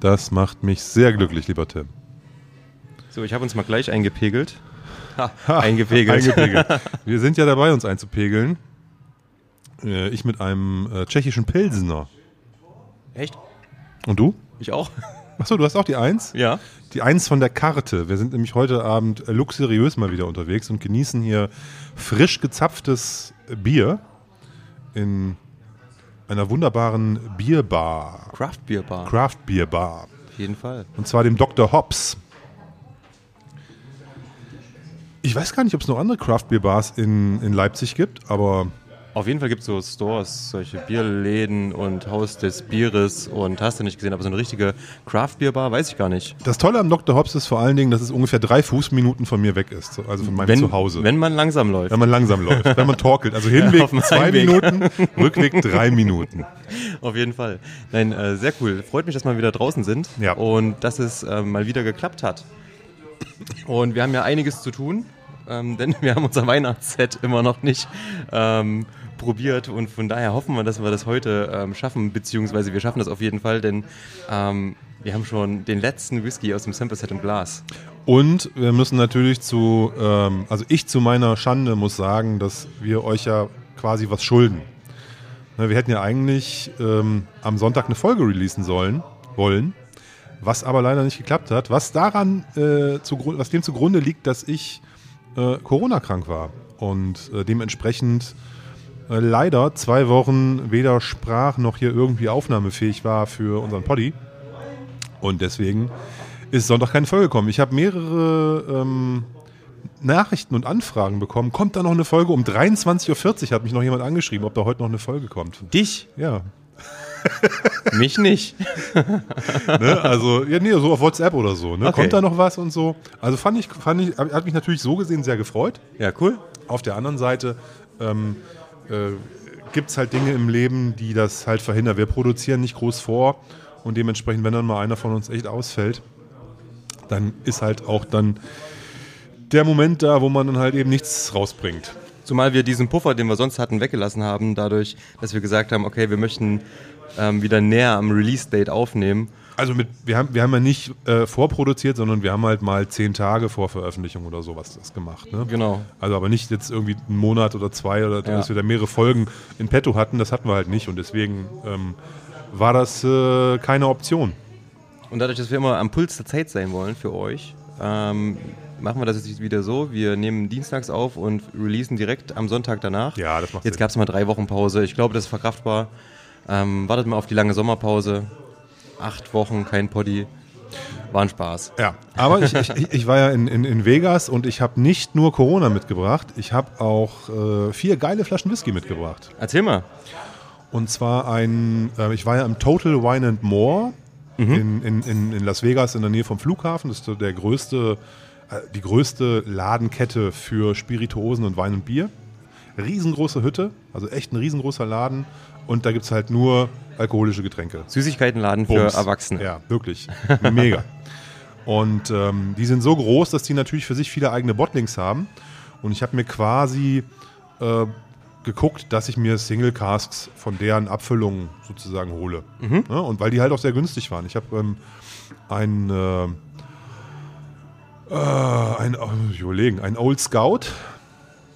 Das macht mich sehr glücklich, lieber Tim. So, ich habe uns mal gleich eingepegelt. Ha, eingepegelt. eingepegelt. Wir sind ja dabei, uns einzupegeln. Äh, ich mit einem äh, tschechischen Pilsener. Echt? Und du? Ich auch. Achso, du hast auch die Eins? Ja. Die Eins von der Karte. Wir sind nämlich heute Abend äh, luxuriös mal wieder unterwegs und genießen hier frisch gezapftes Bier in einer wunderbaren Bierbar. Craft Beer Bar. Craft Beer Bar. Auf jeden Fall. Und zwar dem Dr. Hobbs. Ich weiß gar nicht, ob es noch andere Craft Beer Bars in, in Leipzig gibt, aber Auf jeden Fall gibt es so Stores, solche Bierläden und Haus des Bieres und hast du nicht gesehen, aber so eine richtige Craft Beer Bar, weiß ich gar nicht. das Tolle am Dr. Hobbs ist vor allen Dingen, dass es ungefähr drei Fußminuten von mir weg ist, also von meinem Wenn, Zuhause. wenn man langsam läuft. wenn man langsam läuft, wenn man torkelt. Also Hinweg dem zwei Heimweg. Minuten, Rückweg drei Minuten. Auf jeden Fall. Nein, äh, sehr cool. Freut mich, dass wir wieder draußen sind Ja. und dass es äh, mal wieder geklappt hat. Und wir haben ja einiges zu tun, ähm, denn wir haben unser Weihnachtsset immer noch nicht ähm, probiert und von daher hoffen wir, dass wir das heute ähm, schaffen, beziehungsweise wir schaffen das auf jeden Fall, denn ähm, wir haben schon den letzten Whisky aus dem Sample Set im Glas. Und wir müssen natürlich zu, ähm, also ich zu meiner Schande muss sagen, dass wir euch ja quasi was schulden. Ne, Wir hätten ja eigentlich ähm, am Sonntag eine Folge releasen sollen, wollen, was aber leider nicht geklappt hat, was daran, äh, zugrund, was dem zugrunde liegt, dass ich äh, Corona-krank war und äh, dementsprechend äh, leider zwei Wochen weder sprach noch hier irgendwie aufnahmefähig war für unseren Poddy. Und deswegen ist Sonntag keine Folge gekommen. Ich habe mehrere ähm, Nachrichten und Anfragen bekommen. Kommt da noch eine Folge? Um 23.40 Uhr hat mich noch jemand angeschrieben, ob da heute noch eine Folge kommt. Dich? Ja. Mich nicht. Ne? Also, ja, nee, so auf WhatsApp oder so. Ne? Okay. Kommt da noch was und so? Also fand ich, fand ich, hat mich natürlich so gesehen sehr gefreut. Ja, cool. Auf der anderen Seite ähm, äh, gibt es halt Dinge im Leben, die das halt verhindern. Wir produzieren nicht groß vor und dementsprechend, wenn dann mal einer von uns echt ausfällt, dann ist halt auch dann der Moment da, wo man dann halt eben nichts rausbringt. Zumal wir diesen Puffer, den wir sonst hatten, weggelassen haben, dadurch, dass wir gesagt haben, okay, wir möchten ähm, wieder näher am Release-Date aufnehmen. Also mit, wir haben, wir haben ja nicht äh, vorproduziert, sondern wir haben halt mal zehn Tage vor Veröffentlichung oder sowas das gemacht. Ne? Genau. Also aber nicht jetzt irgendwie einen Monat oder zwei oder Ja. dass wir da mehrere Folgen in petto hatten, das hatten wir halt nicht und deswegen ähm, war das äh, keine Option. Und dadurch, dass wir immer am Puls der Zeit sein wollen für euch, ähm, machen wir das jetzt wieder so. Wir nehmen dienstags auf und releasen direkt am Sonntag danach. Ja, das macht Jetzt gab es mal drei Wochen Pause. Ich glaube, das ist verkraftbar. Ähm, wartet mal auf die lange Sommerpause. Acht Wochen, kein Poddy. War ein Spaß. Ja, aber ich, ich, ich war ja in, in, in Vegas und ich habe nicht nur Corona mitgebracht, ich habe auch äh, vier geile Flaschen Whisky mitgebracht. Erzähl mal. Und zwar ein, äh, ich war ja im Total Wine and More in, in, in, in Las Vegas in der Nähe vom Flughafen. Das ist der größte, äh, die größte Ladenkette für Spirituosen und Wein und Bier. Riesengroße Hütte, also echt ein riesengroßer Laden. Und da gibt es halt nur alkoholische Getränke. Süßigkeitenladen für Bums. Erwachsene. Ja, wirklich. Mega. Und ähm, die sind so groß, dass die natürlich für sich viele eigene Bottlings haben. Und ich habe mir quasi äh, geguckt, dass ich mir Single Casks von deren Abfüllungen sozusagen hole. Ja, und weil die halt auch sehr günstig waren. Ich habe ähm, ein, äh, äh, ein, oh, ich überlegen, ein Old Scout.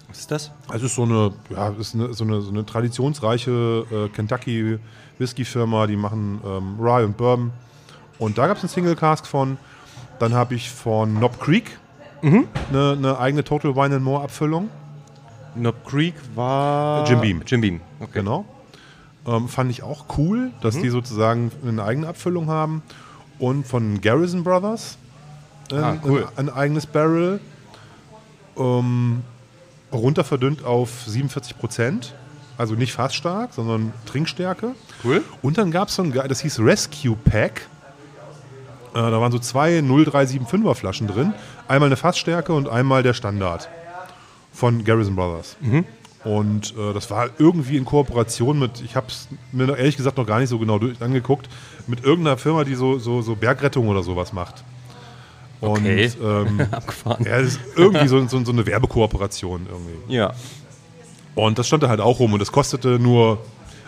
Was ist das? Es ist so eine, ja, ist eine, so eine, so eine traditionsreiche äh, Kentucky Whisky-Firma, die machen ähm, Rye und Bourbon. Und da gab es einen Single Cask von. Dann habe ich von Knob Creek eine, eine eigene Total Wine and More Abfüllung. Knob Creek war. Jim Beam. Jim Beam. Okay. Genau. Ähm, fand ich auch cool, dass die sozusagen eine eigene Abfüllung haben. Und von Garrison Brothers ein, Ah, cool. ein, ein eigenes Barrel. Ähm, runter verdünnt auf 47 Prozent. Also nicht fast stark, sondern Trinkstärke. Cool. Und dann gab es so ein, das hieß Rescue Pack. Äh, da waren so zwei 0375er Flaschen drin. Einmal eine Fassstärke und einmal der Standard von Garrison Brothers. Und äh, das war irgendwie in Kooperation mit, ich habe es mir noch ehrlich gesagt noch gar nicht so genau durch, angeguckt, mit irgendeiner Firma, die so, so, so Bergrettung oder sowas macht. Und Okay. ähm, Abgefahren. ja, das ist irgendwie so, so, so eine Werbekooperation irgendwie. Ja. Und das stand da halt auch rum und das kostete nur,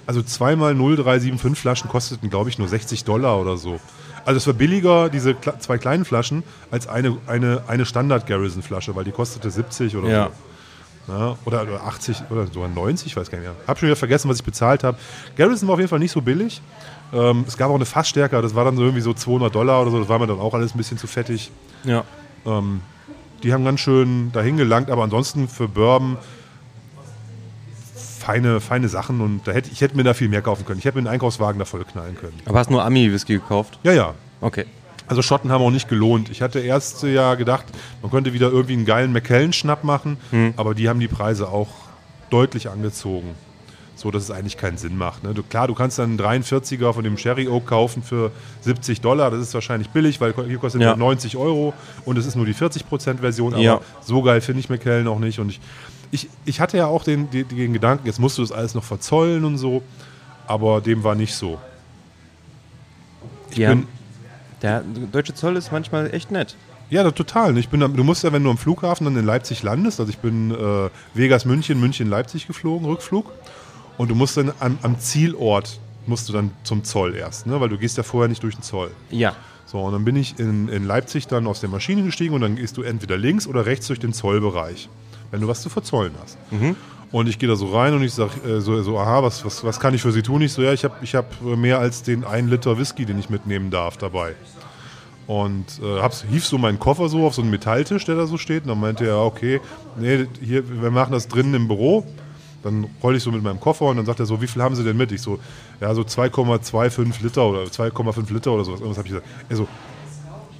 also zweimal 0375 Flaschen kosteten, glaube ich, nur 60 Dollar oder so. Also es war billiger, diese kle zwei kleinen Flaschen, als eine, eine, eine Standard-Garrison-Flasche, weil die kostete 70 oder Ja. so. Ja, oder, oder 80 oder sogar 90, ich weiß gar nicht mehr. Hab schon wieder vergessen, was ich bezahlt habe. Garrison war auf jeden Fall nicht so billig. Ähm, es gab auch eine Fassstärke, das war dann so irgendwie so 200 Dollar oder so, das war mir dann auch alles ein bisschen zu fettig. Ja. Ähm, die haben ganz schön dahin gelangt, aber ansonsten für Bourbon feine, feine Sachen und da hätte, ich hätte mir da viel mehr kaufen können. Ich hätte mir einen Einkaufswagen da voll knallen können. Aber hast nur Ami-Whisky gekauft? Ja, ja. Okay. Also Schotten haben auch nicht gelohnt. Ich hatte erst ja gedacht, man könnte wieder irgendwie einen geilen McKellen-Schnapp machen, aber die haben die Preise auch deutlich angezogen. So, dass es eigentlich keinen Sinn macht. Ne? Du, klar, du kannst dann einen 43er von dem Sherry Oak kaufen für 70 Dollar. Das ist wahrscheinlich billig, weil hier kostet Ja. ja. 90 Euro und es ist nur die 40% Version. Aber Ja. so geil finde ich McKellen auch nicht. Und ich, ich, ich hatte ja auch den, den, den Gedanken, jetzt musst du das alles noch verzollen und so. Aber dem war nicht so. Ich Ja. bin, Der deutsche Zoll ist manchmal echt nett. Ja, total. Ich bin, du musst ja, wenn du am Flughafen dann in Leipzig landest, also ich bin äh, Vegas, München, München, Leipzig geflogen, Rückflug. Und du musst dann am, am Zielort, musst du dann zum Zoll erst, ne? weil du gehst ja vorher nicht durch den Zoll. Ja. So, und dann bin ich in, in Leipzig dann aus der Maschine gestiegen und dann gehst du entweder links oder rechts durch den Zollbereich, wenn du was zu verzollen hast. Und ich gehe da so rein und ich sage äh, so, so, aha, was, was, was kann ich für Sie tun? Ich so, ja, ich habe ich hab äh, mehr als den einen Liter Whisky, den ich mitnehmen darf, dabei. Und äh, hab's, hief so meinen Koffer so auf so einen Metalltisch, der da so steht. Und dann meinte er, okay, nee, hier, wir machen das drinnen im Büro. Dann roll ich so mit meinem Koffer und dann sagt er so, wie viel haben Sie denn mit? Ich so, ja, so 2,25 Liter oder 2,5 Liter oder sowas. Irgendwas habe ich gesagt. Er so,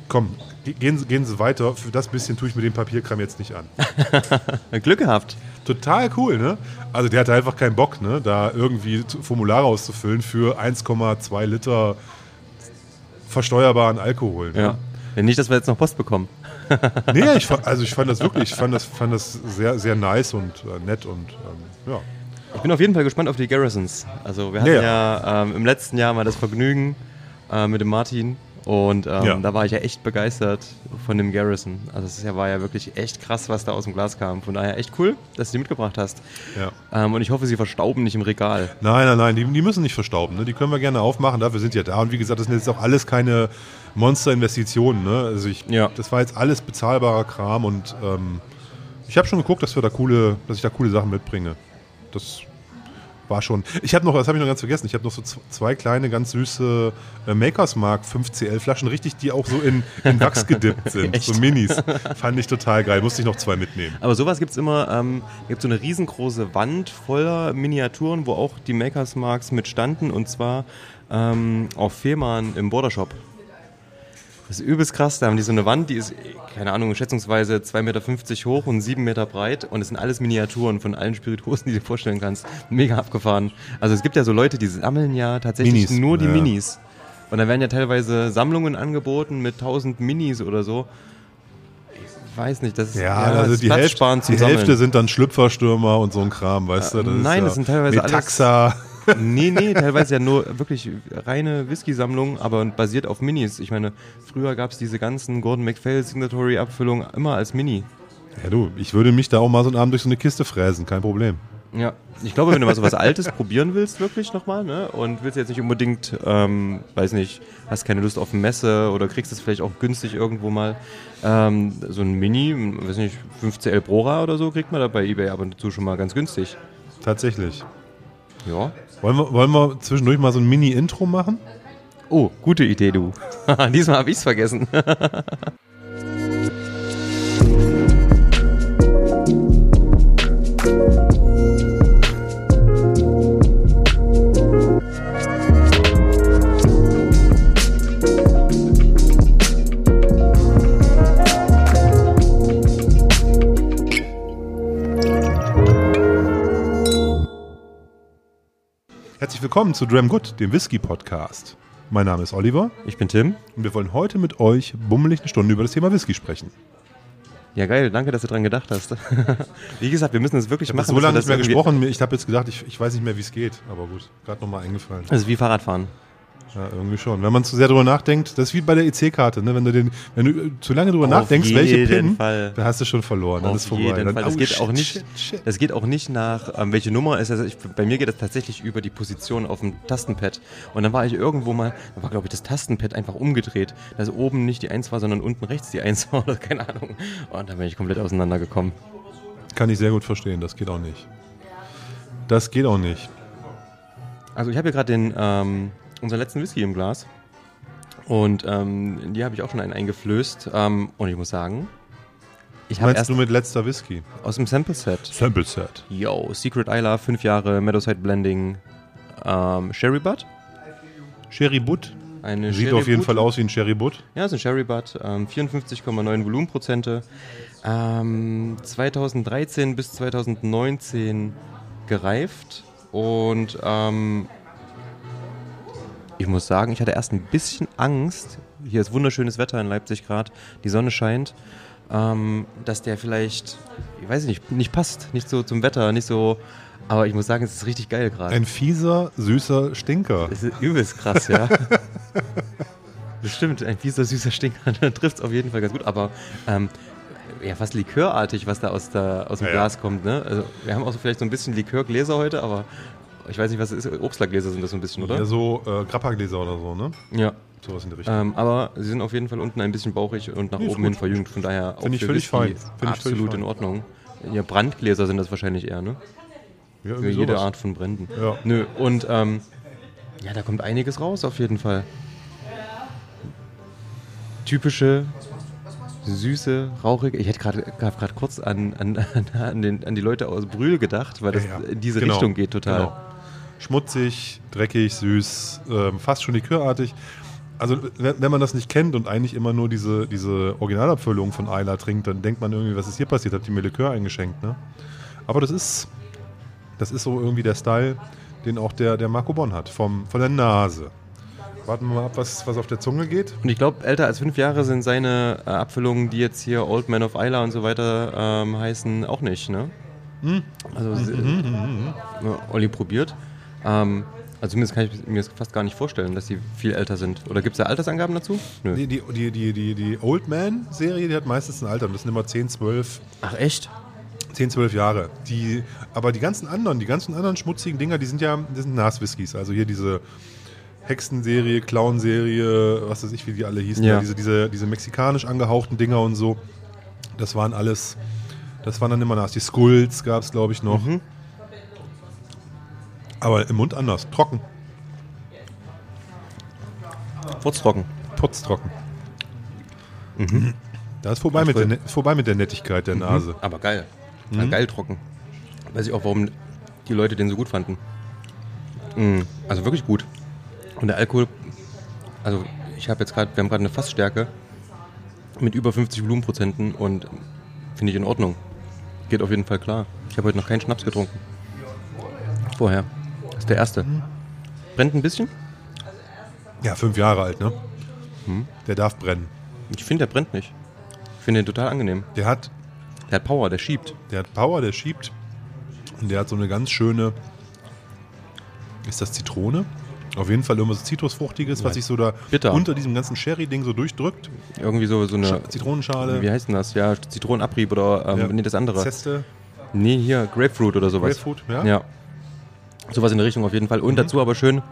komm, gehen Sie, gehen Sie weiter. Für das bisschen tue ich mir den Papierkram jetzt nicht an. Glück gehabt. Total cool, ne? Also der hatte einfach keinen Bock, ne? Da irgendwie Formulare auszufüllen für 1,2 Liter versteuerbaren Alkohol. Ne? Ja. Wenn nicht, dass wir jetzt noch Post bekommen. Nee, ich, fa- also ich fand das wirklich, ich fand das, fand das sehr, sehr nice und äh, nett und ähm, ja. Ich bin auf jeden Fall gespannt auf die Garrisons. Also wir hatten Ja, ja, ähm, im letzten Jahr mal das Vergnügen äh, mit dem Martin und ähm, Ja. da war ich ja echt begeistert von dem Garrison. Also es war ja wirklich echt krass, was da aus dem Glas kam. Von daher echt cool, dass du die mitgebracht hast. ja. Ähm, und ich hoffe, sie verstauben nicht im Regal. Nein, nein, nein, die, die müssen nicht verstauben. Ne? Die können wir gerne aufmachen, dafür sind die ja da. Und wie gesagt, das sind jetzt auch alles keine Monster-Investitionen. Ne? Also ich, Ja. das war jetzt alles bezahlbarer Kram und ähm, ich habe schon geguckt, dass wir da coole, dass ich da coole Sachen mitbringe. Das war schon. Ich habe noch, das habe ich noch ganz vergessen. Ich habe noch so zwei kleine, ganz süße äh, Makers Mark 5CL Flaschen, richtig, die auch so in, in Wachs gedippt sind, so Minis. Fand ich total geil. Musste ich noch zwei mitnehmen. Aber sowas gibt es immer, ähm, gibt so eine riesengroße Wand voller Miniaturen, wo auch die Makers Marks mit standen und zwar ähm, auf Fehmarn im Bordershop. Das ist übelst krass, da haben die so eine Wand, die ist, keine Ahnung, schätzungsweise 2,50 Meter hoch und 7 Meter breit und es sind alles Miniaturen von allen Spirituosen, die du dir vorstellen kannst. Mega abgefahren. Also es gibt ja so Leute, die sammeln ja tatsächlich Minis, nur die ja. Minis. Und da werden ja teilweise Sammlungen angeboten mit 1000 Minis oder so. Ich weiß nicht, das ist Ja, also ist die, Hälfte, die Hälfte sind dann Schlüpferstürmer und so ein Kram, weißt du? Das nein, ist das sind teilweise alles- Metaxa. Nee, nee, teilweise ja nur wirklich reine Whisky-Sammlung, aber basiert auf Minis. Ich meine, früher gab es diese ganzen Gordon MacPhail Signatory-Abfüllungen immer als Mini. Ja, du, ich würde mich da auch mal so einen Abend durch so eine Kiste fräsen, kein Problem. Ja, ich glaube, wenn du mal so was Altes probieren willst, wirklich nochmal, ne, und willst jetzt nicht unbedingt, ähm, weiß nicht, hast keine Lust auf eine Messe oder kriegst es vielleicht auch günstig irgendwo mal, ähm, so ein Mini, weiß nicht, 5CL Brora oder so, kriegt man da bei Ebay ab und zu schon mal ganz günstig. Tatsächlich. Ja. Wollen wir, wollen wir zwischendurch mal so ein Mini-Intro machen? Oh, gute Idee, du. Diesmal habe ich's vergessen. Herzlich willkommen zu Dram Good, dem Whisky-Podcast. Mein Name ist Oliver Ich bin Tim. und wir wollen heute mit euch bummelig eine Stunde über das Thema Whisky sprechen. Ja, geil, danke, dass du dran gedacht hast. Wie gesagt, wir müssen es wirklich Ich habe machen. so dass wir lange das nicht mehr gesprochen, ich habe jetzt gedacht, ich, ich weiß nicht mehr, wie es geht, aber gut, gerade nochmal eingefallen. Also wie Fahrradfahren. Ja, irgendwie schon. Wenn man zu sehr drüber nachdenkt, das ist wie bei der EC-Karte, ne? Wenn du den, wenn du äh, zu lange drüber Auf nachdenkst, welche PIN, Fall. dann hast du schon verloren. Dann Auf ist vorbei. jeden dann, Fall. Das oh, geht shit, auch nicht. Shit, shit. Das geht auch nicht nach, ähm, welche Nummer ist. Also ich, bei mir geht das tatsächlich über die Position auf dem Tastenpad. Und dann war ich irgendwo mal, da war glaube ich das Tastenpad einfach umgedreht, dass oben nicht die 1 war, sondern unten rechts die 1 war oder keine Ahnung. Und dann bin ich komplett auseinandergekommen. Kann ich sehr gut verstehen. Das geht auch nicht. Das geht auch nicht. Also ich habe hier gerade den ähm, unseren letzten Whisky im Glas. Und ähm, die habe ich auch schon einen eingeflößt. Ähm, und ich muss sagen, ich habe Meinst erst du mit letzter Whisky? aus dem Sample Set Sample Set. Yo, Secret Isla, 5 Jahre Meadowside Blending, ähm, Sherry Butt. Sherry Butt. Eine Sieht Sherry auf jeden Butt. Fall aus wie ein Sherry Butt. Ja, ist ein Sherry Butt, ähm, 54,9 Volumenprozente. Ähm, 2013 bis 2019 gereift und ähm, ich muss sagen, ich hatte erst ein bisschen Angst. Hier ist wunderschönes Wetter in Leipzig gerade, die Sonne scheint, ähm, dass der vielleicht, ich weiß nicht, nicht passt, nicht so zum Wetter, nicht so. Aber ich muss sagen, es ist richtig geil gerade. Ein fieser, süßer Stinker. Das ist übelst krass, ja. das stimmt, ein fieser, süßer Stinker, da trifft es auf jeden Fall ganz gut. Aber ähm, ja, fast likörartig, was da aus, der, aus dem ja. Glas kommt. Ne? Also, wir haben auch so vielleicht so ein bisschen Likörgläser heute, aber ich weiß nicht, was es ist. Obstlergläser sind das so ein bisschen, oder? Ja, so äh, Grappagläser oder so, ne? Ja. Sowas in der Richtung. Ähm, aber sie sind auf jeden Fall unten ein bisschen bauchig und nach Nee, oben hin verjüngt. Von daher auch Finde ich völlig fein. Völlig absolut in Ordnung. Ja, Brandgläser sind das wahrscheinlich eher, ne? ja, Für jede sowas. Art von Bränden. Ja. Nö, und ähm, ja, da kommt einiges raus auf jeden Fall. Typische, süße, rauchige. Ich hätte gerade kurz an, an, an, den, an die Leute aus Brühl gedacht, weil das Ja, ja. in diese Genau, Richtung geht total. genau. Schmutzig, dreckig, süß, ähm, fast schon likörartig. Also wenn man das nicht kennt und eigentlich immer nur diese, diese Originalabfüllung von Isla trinkt, dann denkt man irgendwie, was ist hier passiert? Hat die mir Likör eingeschenkt, ne? Aber das ist, das ist so irgendwie der Style, den auch der, der Marco Bonn hat, vom, von der Nase. Warten wir mal ab, was, was auf der Zunge geht. Und ich glaube, älter als fünf Jahre sind seine äh, Abfüllungen, die jetzt hier Old Man of Isla und so weiter ähm, heißen, auch nicht, ne? Hm. Also, sie- ja, Olli probiert. Ähm, also zumindest kann ich mir das fast gar nicht vorstellen, dass sie viel älter sind. Oder gibt es da Altersangaben dazu? Nö. Die, die, die, die, die, die Old Man-Serie, die hat meistens ein Alter. Das sind immer 10, 12, Ach echt? 10, 12 Jahre. Die, aber die ganzen anderen, die ganzen anderen schmutzigen Dinger, die sind ja, das sind Nas-Whiskys. Also hier diese Hexenserie, Clown-Serie, was weiß ich, wie die alle hießen. Ja. Ja. Diese, diese, diese mexikanisch angehauchten Dinger und so. Das waren alles, das waren dann immer Nas. Die Skulls gab es, glaube ich, noch. Mhm. Aber im Mund anders. Trocken. Furztrocken. Putztrocken. Da ist vorbei Das mit, voll- der, Ne- vorbei mit der Nettigkeit der Nase. Aber geil. Ja, geil trocken. Weiß ich auch, warum die Leute den so gut fanden. Mm, Also wirklich gut. Und der Alkohol, also ich habe jetzt gerade, wir haben gerade eine Fassstärke mit über 50 Volumenprozenten und finde ich in Ordnung. Geht auf jeden Fall klar. Ich habe heute noch keinen Schnaps getrunken. Vorher. Ist der erste. Brennt ein bisschen? Ja, fünf Jahre alt, ne? Hm. Der darf brennen. Ich finde, der brennt nicht. Ich finde den total angenehm. Der hat, Der hat Power, der schiebt. der hat Power, der schiebt. Und der hat so eine ganz schöne. Ist das Zitrone? Auf jeden Fall irgendwas Zitrusfruchtiges, was Ja, sich so da bitter. unter diesem ganzen Sherry-Ding so durchdrückt. Irgendwie so, so eine. Scha- Zitronenschale. Wie heißt denn das? Ja, Zitronenabrieb oder ähm, Ja. nee, das andere. Zeste, Nee, hier, Grapefruit oder sowas. Grapefruit, ja. Ja. Sowas in der Richtung auf jeden Fall. Und dazu aber schön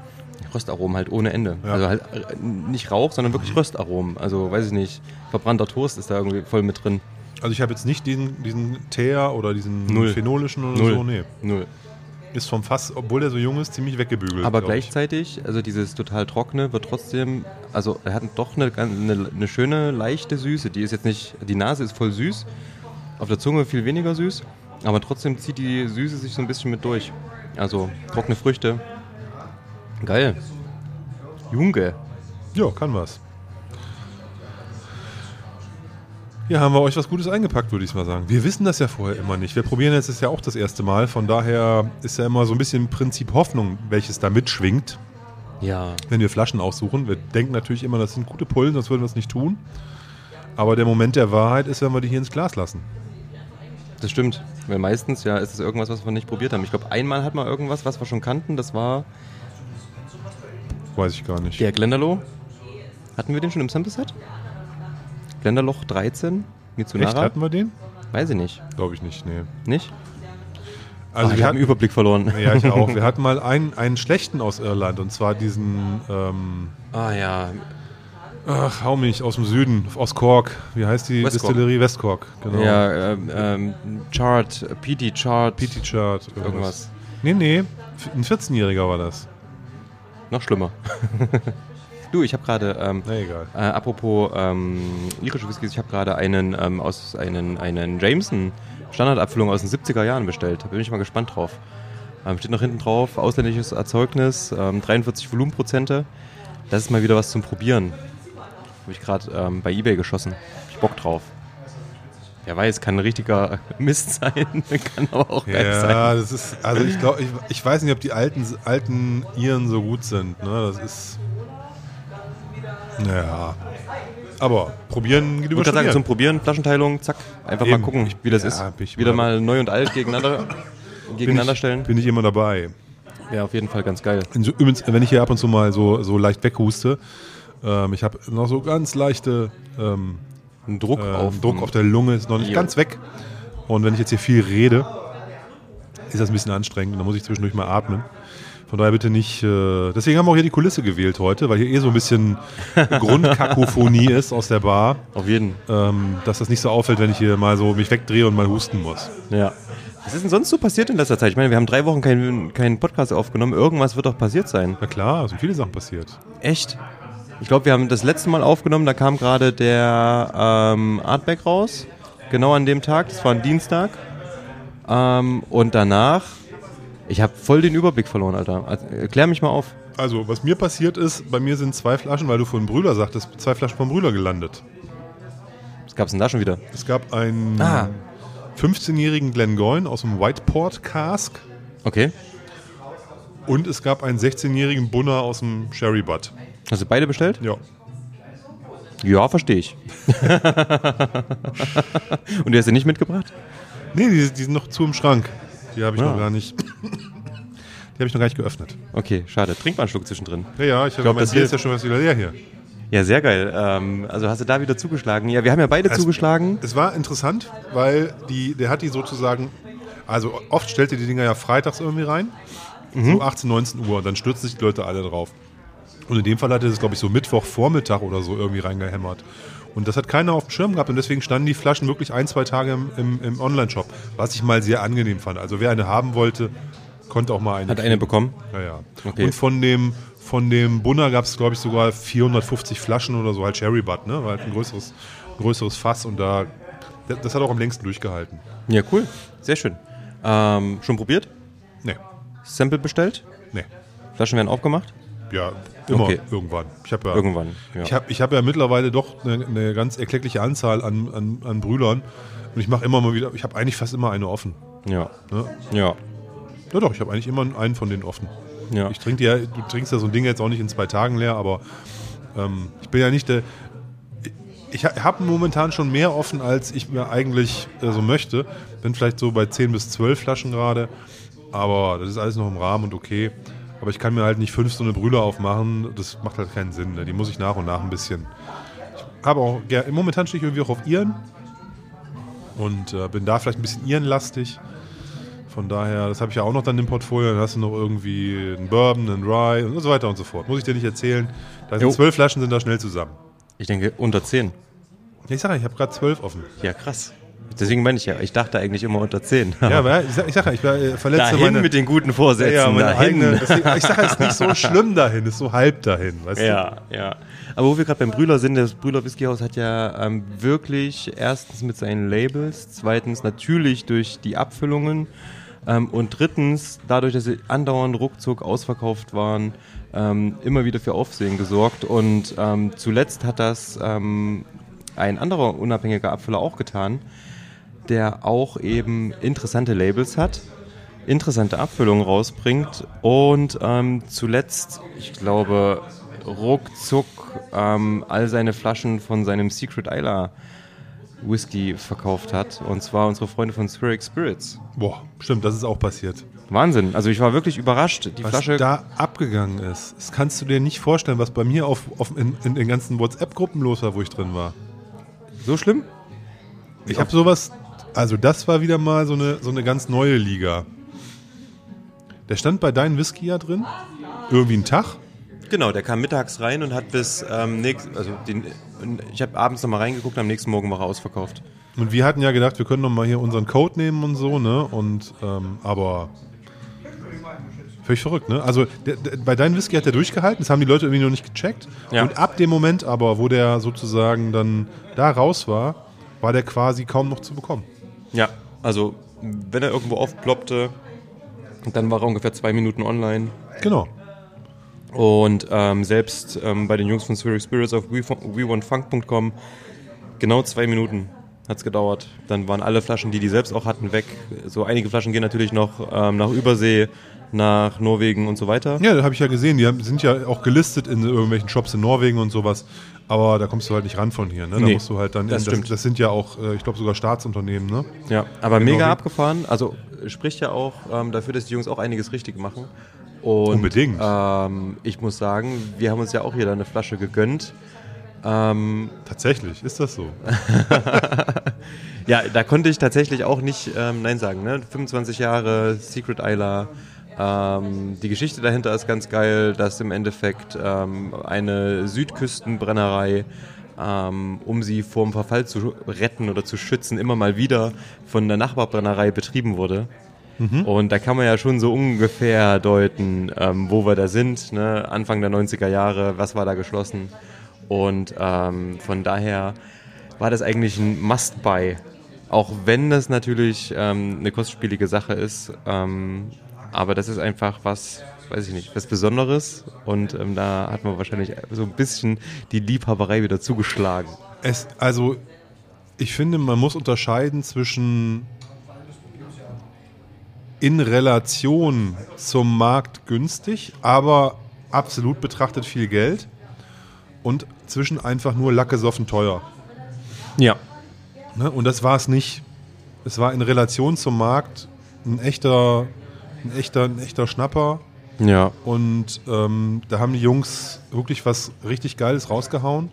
Röstaromen halt ohne Ende. Ja. Also halt äh, nicht Rauch, sondern wirklich Röstaromen. Also weiß ich nicht, verbrannter Toast ist da irgendwie voll mit drin. Also ich habe jetzt nicht diesen, diesen Teer oder diesen Null. phenolischen oder Null. so. Nee. Null. Ist vom Fass, obwohl der so jung ist, ziemlich weggebügelt. Aber glaub ich. gleichzeitig, also dieses total trockene wird trotzdem, also er hat doch eine, eine, eine schöne, leichte Süße. Die ist jetzt nicht, die Nase ist voll süß, auf der Zunge viel weniger süß, aber trotzdem zieht die Süße sich so ein bisschen mit durch. Also trockene Früchte. Geil. Junge. Ja, kann was. Hier haben wir euch was Gutes eingepackt, würde ich mal sagen. Wir wissen das ja vorher immer nicht. Wir probieren jetzt das ja auch das erste Mal. Von daher ist ja immer so ein bisschen Prinzip Hoffnung, welches da mitschwingt, Ja. wenn wir Flaschen aussuchen. Wir denken natürlich immer, das sind gute Pullen, sonst würden wir es nicht tun. Aber der Moment der Wahrheit ist, wenn wir die hier ins Glas lassen. Das stimmt. Weil meistens ja ist es irgendwas, was wir nicht probiert haben. Ich glaube, einmal hat man irgendwas, was wir schon kannten. Das war weiß ich gar nicht. Der Glenderlow. Hatten wir den schon im Sample-Set? Glenderloch 13? Mitsunara? Echt, hatten wir den? Weiß ich nicht. Glaube ich nicht, nee. Nicht? Also Ach, wir habe den hatten, Überblick verloren. ja, ich auch. Wir hatten mal einen, einen schlechten aus Irland und zwar diesen, ähm, Ah ja, ach, hau mich, aus dem Süden, aus Cork. Wie heißt die West. Distillerie? West Cork, genau. ja ähm, ähm, Chart, PT Chart, PT Chart, irgendwas. irgendwas. Nee, nee, ein 14-Jähriger war das. Noch schlimmer. du, ich habe gerade, ähm, Na egal. äh, apropos ähm, irische Whiskys, ich habe gerade einen ähm, aus einen, einen Jameson Standardabfüllung aus den 70er Jahren bestellt. Da bin ich mal gespannt drauf. Ähm, steht noch hinten drauf, ausländisches Erzeugnis, ähm, 43 Volumenprozente. Das ist mal wieder was zum Probieren. Habe ich gerade ähm, bei Ebay geschossen. Hab ich Bock drauf. Wer weiß, kann ein richtiger Mist sein, kann aber auch geil sein. Ja, das ist, also ich glaube, ich, ich weiß nicht, ob die alten, alten Iren so gut sind. Ne? Das ist, naja. Aber probieren geht Ich über würde sagen, zum. Probieren, Flaschenteilung, zack, einfach Eben. mal gucken, wie das Ja, ist. ich Wieder mal neu und alt gegeneinander, bin gegeneinander ich, stellen. Bin ich immer dabei. Wäre auf jeden Fall ganz geil. Übrigens, wenn ich hier ab und zu mal so, so leicht weghuste, ähm, ich habe noch so ganz leichte ähm, Druck äh, auf. Druck auf der Lunge, ist noch nicht Jo. ganz weg. Und wenn ich jetzt hier viel rede, ist das ein bisschen anstrengend und dann muss ich zwischendurch mal atmen. Von daher bitte nicht. Äh, deswegen haben wir auch hier die Kulisse gewählt heute, weil hier eh so ein bisschen Grundkakophonie ist aus der Bar, Auf jeden. ähm, dass das nicht so auffällt, wenn ich hier mal so mich wegdrehe und mal husten muss. Ja. Was ist denn sonst so passiert in letzter Zeit? Ich meine, wir haben drei Wochen keinen keinen Podcast aufgenommen. Irgendwas wird doch passiert sein. Na klar, es sind viele Sachen passiert. Echt? Ich glaube, wir haben das letzte Mal aufgenommen, da kam gerade der ähm, Artback raus. Genau an dem Tag. Das war ein Dienstag. Ähm, und danach. Ich habe voll den Überblick verloren, Alter. Also, Erklär mich mal auf. Also, was mir passiert ist, bei mir sind zwei Flaschen, weil du von Brüder sagtest, zwei Flaschen von Brüder gelandet. Was gab's denn da schon wieder? Es gab einen Ah. 15-jährigen Glengoyne aus dem Whiteport Cask Okay. Und es gab einen 16-jährigen Bunner aus dem Sherry Butt. Hast du beide bestellt? Ja. Ja, verstehe ich. und du hast sie nicht mitgebracht? Nee, die, die sind noch zu im Schrank. Die habe ich Ah. noch gar nicht. Die habe ich noch gar nicht geöffnet. Okay, schade. Trink mal einen Schluck zwischendrin. Ja, ja, ich habe glaub, mein das Bier ist ja schon was wieder leer hier. Ja, sehr geil. Ähm, also hast du da wieder zugeschlagen? Ja, wir haben ja beide Es- zugeschlagen. Es war interessant, weil die, der hat die sozusagen, also oft stellt ihr die Dinger ja freitags irgendwie rein, Mhm. so 18, 19 Uhr und dann stürzen sich die Leute alle drauf. Und in dem Fall hat er das, glaube ich, so Mittwochvormittag oder so irgendwie reingehämmert. Und das hat keiner auf dem Schirm gehabt und deswegen standen die Flaschen wirklich ein, zwei Tage im, im, im Online-Shop, was ich mal sehr angenehm fand. Also wer eine haben wollte, konnte auch mal eine. Hat eine kriegen. bekommen? Ja, ja. Okay. Und von dem, von dem Bunner gab es, glaube ich, sogar 450 Flaschen oder so, halt Cherry Butt, ne? War halt ein größeres, größeres Fass und da, das das hat auch am längsten durchgehalten. Ja, cool. Sehr schön. Ähm, schon probiert? Nee, Sample bestellt? nee. Flaschen werden aufgemacht? Ja, immer Okay. irgendwann. Ich habe ja, Irgendwann. Ja. ich hab, ich hab ja mittlerweile doch eine, eine ganz erkleckliche Anzahl an, an, an Brüdern und ich mache immer mal wieder, ich habe eigentlich fast immer eine offen. ja. Ne? Ja. Ja doch, ich habe eigentlich immer einen von denen offen. Ja. Ich trinke ja, du trinkst ja so ein Ding jetzt auch nicht in zwei Tagen leer, aber ähm, ich bin ja nicht der. Ich habe momentan schon mehr offen, als ich mir eigentlich äh, so möchte. Bin vielleicht so bei 10 bis 12 Flaschen gerade, aber das ist alles noch im Rahmen und okay. Aber ich kann mir halt nicht fünf so eine Brühe aufmachen, das macht halt keinen Sinn. Ne? Die muss ich nach und nach ein bisschen. Ich habe auch, ger- momentan stehe ich irgendwie auch auf Iren und äh, bin da vielleicht ein bisschen Irenlastig. Von daher, das habe ich ja auch noch dann im Portfolio. Dann hast du noch irgendwie einen Bourbon, einen Rye und so weiter und so fort. Muss ich dir nicht erzählen. Da sind Jo. zwölf Flaschen sind da schnell zusammen. Ich denke unter 10. Ja, Ich sage, ich habe gerade zwölf offen. Ja, krass. Deswegen meine ich ja, ich dachte eigentlich immer unter 10. Ja, aber ich sage, ich, sag, ja, ich äh, verletze dahin meine, mit den guten Vorsätzen. ja, meine dahin. eigene. Deswegen, ich sage, es ist nicht so schlimm dahin, es ist so halb dahin. Weißt Ja, ja. Aber wo wir gerade beim Brühler sind, das Brühler Whiskyhaus hat ja ähm, wirklich erstens mit seinen Labels, zweitens natürlich durch die Abfüllungen ähm, und drittens dadurch, dass sie andauernd ruckzuck ausverkauft waren, ähm, immer wieder für Aufsehen gesorgt. Und ähm, zuletzt hat das ähm, ein anderer unabhängiger Abfüller auch getan, der auch eben interessante Labels hat, interessante Abfüllungen rausbringt und ähm, zuletzt, ich glaube, ruckzuck ähm, all seine Flaschen von seinem Secret Isla Whisky verkauft hat. Und zwar unsere Freunde von Spheric Spirits. Boah, stimmt, das ist auch passiert. Wahnsinn. Also ich war wirklich überrascht. Die was Flasche. da abgegangen ist, das kannst du dir nicht vorstellen, was bei mir auf, auf in, in den ganzen WhatsApp-Gruppen los war, wo ich drin war. so schlimm? Ich habe sowas, also das war wieder mal so eine, so eine ganz neue Liga. Der stand bei deinem Whisky ja drin, irgendwie einen Tag. Genau, der kam mittags rein und hat bis ähm, nächst, also den, ich habe abends nochmal reingeguckt, am nächsten Morgen war er ausverkauft. Und wir hatten ja gedacht, wir können noch mal hier unseren Code nehmen und so, ne? Und ähm, aber völlig verrückt, ne? Also der, der, bei deinem Whisky hat er durchgehalten, das haben die Leute irgendwie noch nicht gecheckt. Ja. Und ab dem Moment aber, wo der sozusagen dann da raus war, war der quasi kaum noch zu bekommen. Ja, also wenn er irgendwo aufploppte, dann war er ungefähr zwei Minuten online. Genau. Und ähm, selbst ähm, bei den Jungs von Spheric Spirits auf wewantfunk.com genau zwei Minuten hat es gedauert. Dann waren alle Flaschen, die die selbst auch hatten, weg. So einige Flaschen gehen natürlich noch ähm, nach Übersee, nach Norwegen und so weiter. Ja, das habe ich ja gesehen. Die haben, sind ja auch gelistet in irgendwelchen Shops in Norwegen und sowas. Aber da kommst du halt nicht ran von hier. Ne? Da Nee, musst du halt dann. das das, stimmt. das sind ja auch, äh, ich glaube, sogar Staatsunternehmen. Ne? Ja, aber Genau mega wie- abgefahren. Also spricht ja auch ähm, dafür, dass die Jungs auch einiges richtig machen. Und, Unbedingt. Ähm, ich muss sagen, wir haben uns ja auch jeder eine Flasche gegönnt. Ähm, Tatsächlich, ist das so? ja, da konnte ich tatsächlich auch nicht ähm, Nein sagen. Ne? 25 Jahre Secret Isla. Ähm, die Geschichte dahinter ist ganz geil, dass im Endeffekt ähm, eine Südküstenbrennerei, ähm, um sie vor dem Verfall zu retten oder zu schützen, immer mal wieder von der Nachbarbrennerei betrieben wurde. Und da kann man ja schon so ungefähr deuten, ähm, wo wir da sind. Ne? Anfang der 90er Jahre, was war da geschlossen? Und ähm, von daher war das eigentlich ein Must-Buy. Auch wenn das natürlich ähm, eine kostspielige Sache ist. Aber das ist einfach was, weiß ich nicht, was Besonderes. Und ähm, da hat man wahrscheinlich so ein bisschen die Liebhaberei wieder zugeschlagen. Es, also, ich finde, man muss unterscheiden zwischen in Relation zum Markt günstig, aber absolut betrachtet viel Geld und zwischen einfach nur lackesoffen teuer. Ja. Ne? Und das war es nicht. Es war in Relation zum Markt ein echter, ein echter, ein echter Schnapper. Ja. Und ähm, da haben die Jungs wirklich was richtig Geiles rausgehauen.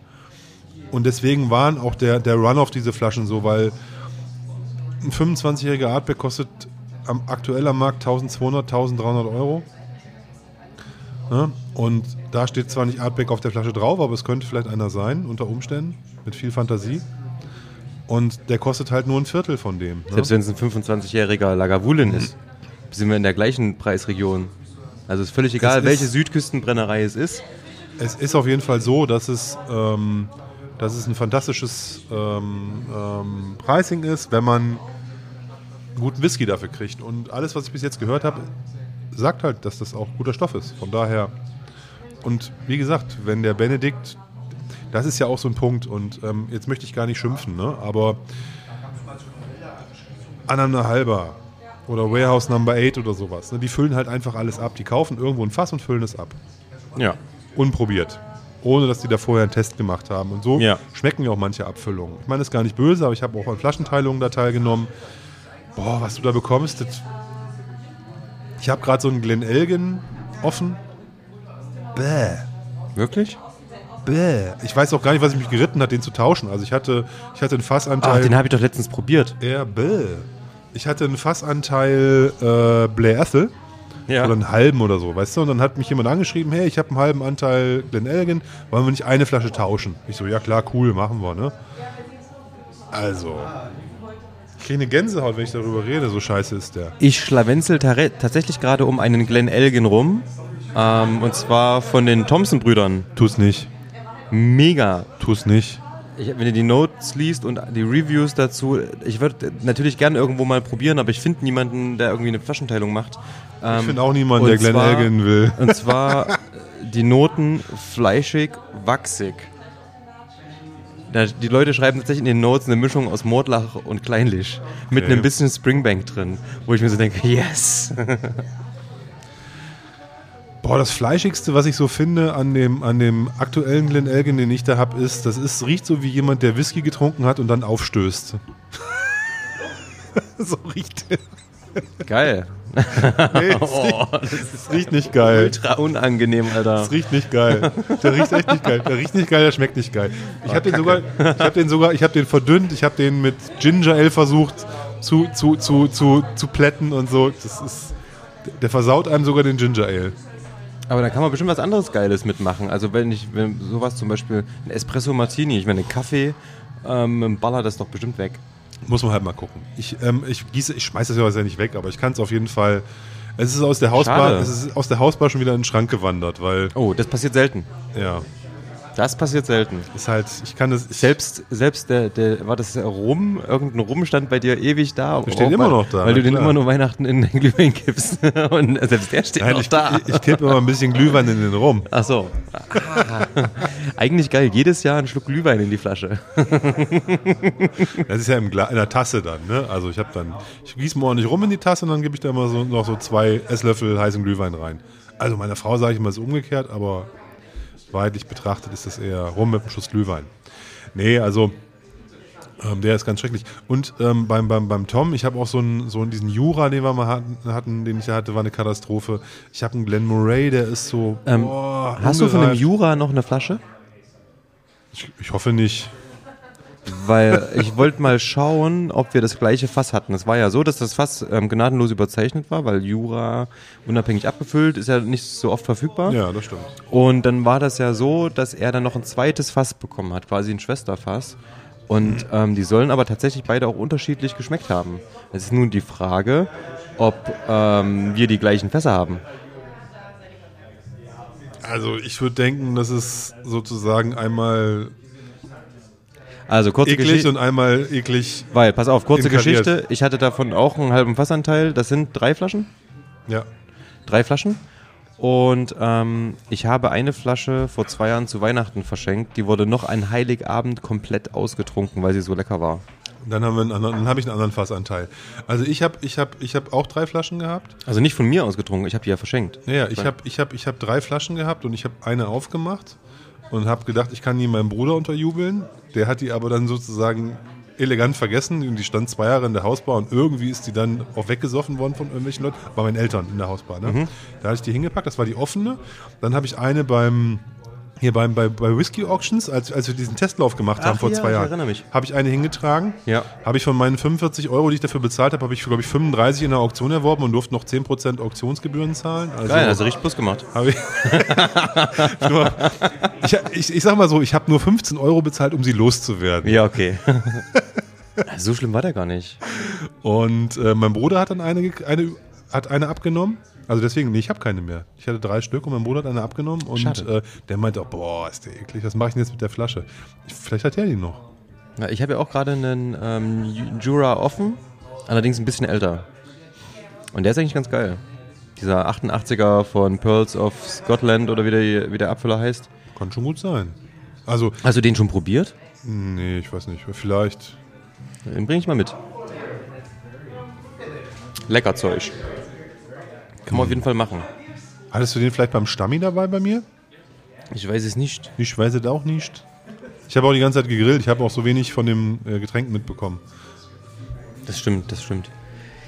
Und deswegen waren auch der, der Run auf diese Flaschen so, weil ein 25-jähriger Artback kostet am aktuell am Markt 1200, 1300 Euro. Ne? Und da steht zwar nicht Artback auf der Flasche drauf, aber es könnte vielleicht einer sein, unter Umständen, mit viel Fantasie. Und der kostet halt nur ein Viertel von dem. Ne? Selbst wenn es ein 25-jähriger Lagavulin ist, sind wir in der gleichen Preisregion. Also ist völlig egal, ist- welche Südküstenbrennerei es ist. Es ist auf jeden Fall so, dass es, ähm, dass es ein fantastisches ähm, ähm, Pricing ist, wenn man einen guten Whisky dafür kriegt. Und alles, was ich bis jetzt gehört habe, sagt halt, dass das auch guter Stoff ist. Von daher. Und wie gesagt, wenn der Benedikt, das ist ja auch so ein Punkt. Und ähm, jetzt möchte ich gar nicht schimpfen, ne? aber Anna halber oder Warehouse Number 8 oder sowas, ne? die füllen halt einfach alles ab. Die kaufen irgendwo ein Fass und füllen es ab Ja. unprobiert. Ohne dass die da vorher einen Test gemacht haben. Und so Ja. schmecken ja auch manche Abfüllungen. Ich meine, das ist gar nicht böse, aber ich habe auch an Flaschenteilungen da teilgenommen. Boah, was du da bekommst, das ich habe gerade so einen Glen Elgin offen. Bäh. Wirklich? Bäh. Ich weiß auch gar nicht, was ich mich geritten hat, den zu tauschen. Also ich hatte, ich hatte einen Ach, Fassanteil. den habe ich doch letztens probiert. eher bäh. Ich hatte einen Fassanteil äh, Blair Ethel. Ja. Oder einen halben oder so, weißt du? Und dann hat mich jemand angeschrieben, hey, ich habe einen halben Anteil Glen Elgin, wollen wir nicht eine Flasche tauschen? Ich so, ja klar, cool, machen wir, ne? Also, ich kriege eine Gänsehaut, wenn ich darüber rede, so scheiße ist der. Ich schlawenzel tatsächlich gerade um einen Glen Elgin rum. Ähm, und zwar von den Thompson-Brüdern. Tu's nicht, Mega. tu's nicht. Ich, wenn ihr die Notes liest und die Reviews dazu, ich würde natürlich gerne irgendwo mal probieren, aber ich finde niemanden, der irgendwie eine Flaschenteilung macht. Ähm, Ich finde auch niemanden, der Glen zwar- Elgin will. Und zwar äh, die Noten fleischig, wachsig. Die Leute schreiben tatsächlich in den Notes eine Mischung aus Mordlach und Kleinlich. Mit Okay. einem bisschen Springbank drin. Wo ich mir so denke, yes. Boah, das Fleischigste, was ich so finde an dem, an dem aktuellen Glen Elgin, den ich da habe, ist, das ist, riecht so wie jemand, der Whisky getrunken hat und dann aufstößt. so riecht der. Geil. Nee, das, Oh, riecht, das riecht nicht geil. Ultra unangenehm, Alter. Das riecht nicht geil. Der riecht echt nicht geil. Der riecht nicht geil, der schmeckt nicht geil. Ich habe den sogar, ich habe den sogar, ich habe den verdünnt, ich habe den mit Ginger Ale versucht zu, zu, zu, zu, zu plätten und so. Das ist, der versaut einem sogar den Ginger Ale. Aber da kann man bestimmt was anderes Geiles mitmachen. Also wenn ich, wenn sowas zum Beispiel, ein Espresso Martini, ich meine, Kaffee, ähm, ballert das doch bestimmt weg. Muss man halt mal gucken. Ich, ähm, ich gieße, ich schmeiße das ja nicht weg, aber ich kann es auf jeden Fall. Es ist aus der Hausbar, Schade. es ist aus der Hausbar schon wieder in den Schrank gewandert, weil Oh, das passiert selten. ja, Das passiert selten. ist halt, ich kann das. Ich, Selbst, selbst der, der, war das Rum, irgendein Rum stand bei dir ewig da. Der steht immer noch da, Weil du den immer nur Weihnachten in den Glühwein kippst. Und selbst der steht Nein, noch ich, da. ich, ich kippe immer ein bisschen Glühwein in den Rum. Ach so. Ah. Eigentlich geil. Jedes Jahr einen Schluck Glühwein in die Flasche. Das ist ja in der Tasse dann, ne? Also ich habe dann, ich gieße mal ordentlich rum in die Tasse und dann gebe ich da mal so, noch so zwei Esslöffel heißen Glühwein rein. Also meiner Frau sage ich immer, es ist umgekehrt, aber weitlich betrachtet ist das eher rum mit einem Schuss Glühwein. Nee, also ähm, der ist ganz schrecklich. Und ähm, beim, beim, beim Tom, ich habe auch so einen, so diesen Jura, den wir mal hatten, hatten, den ich da hatte, war eine Katastrophe. Ich habe einen Glen Murray, der ist so. Ähm, boah, Hast du von dem ungereift. Jura noch eine Flasche? Ich, ich hoffe nicht. Weil ich wollte mal schauen, ob wir das gleiche Fass hatten. Es war ja so, dass das Fass ähm, gnadenlos überzeichnet war, weil Jura unabhängig abgefüllt ist ja nicht so oft verfügbar. Ja, das stimmt. Und dann war das ja so, dass er dann noch ein zweites Fass bekommen hat, quasi ein Schwesterfass. Und ähm, die sollen aber tatsächlich beide auch unterschiedlich geschmeckt haben. Es ist nun die Frage, ob ähm, wir die gleichen Fässer haben. Also ich würde denken, das ist sozusagen einmal Also kurze eklig Geschichte. und einmal eklig. Weil, pass auf, kurze Inkarniert. Geschichte. Ich hatte davon auch einen halben Fassanteil. Das sind drei Flaschen. Ja. Drei Flaschen. Und ähm, ich habe eine Flasche vor zwei Jahren zu Weihnachten verschenkt. Die wurde noch an Heiligabend komplett ausgetrunken, weil sie so lecker war. Dann haben wir einen anderen, dann habe ich einen anderen Fassanteil. Also ich habe ich hab, ich hab auch drei Flaschen gehabt. Also nicht von mir ausgetrunken, ich habe die ja verschenkt. Naja, ich habe ich hab, ich hab drei Flaschen gehabt und ich habe eine aufgemacht und habe gedacht, ich kann die meinem Bruder unterjubeln. Der hat die aber dann sozusagen elegant vergessen und die stand zwei Jahre in der Hausbar und irgendwie ist die dann auch weggesoffen worden von irgendwelchen Leuten. Bei meinen Eltern in der Hausbar. Ne? Da hatte ich die hingepackt, das war die offene. Dann habe ich eine beim hier beim, bei, bei Whisky Auctions, als, als wir diesen Testlauf gemacht haben Ach vor ja, zwei Jahren, habe ich eine hingetragen. Ja. Habe ich von meinen 45 Euro, die ich dafür bezahlt habe, habe ich, glaube ich, 35 in der Auktion erworben und durfte noch 10% Auktionsgebühren zahlen. Also Geil, also richtig Plus gemacht. ich, ich, ich, ich sag mal so, ich habe nur 15 Euro bezahlt, um sie loszuwerden. Ja, okay. so schlimm war der gar nicht. Und äh, mein Bruder hat dann eine, eine, hat eine abgenommen. Also deswegen, nee, ich habe keine mehr. Ich hatte drei Stück und mein Bruder hat eine abgenommen und äh, der meinte auch, boah, ist der eklig, was mache ich denn jetzt mit der Flasche? Ich, vielleicht hat er die noch. Ja, ich habe ja auch gerade einen ähm, Jura offen, allerdings ein bisschen älter. Und der ist eigentlich ganz geil. Dieser 88er von Pearls of Scotland oder wie der, wie der Abfüller heißt. Kann schon gut sein. Also, Hast du den schon probiert? nee, ich weiß nicht, vielleicht. Den bringe ich mal mit. Lecker Zeug. Kann man auf jeden Fall machen. Hattest du den vielleicht beim Stammi dabei bei mir? Ich weiß es nicht. Ich weiß es auch nicht. Ich habe auch die ganze Zeit gegrillt. Ich habe auch so wenig von dem äh, Getränk mitbekommen. Das stimmt, das stimmt.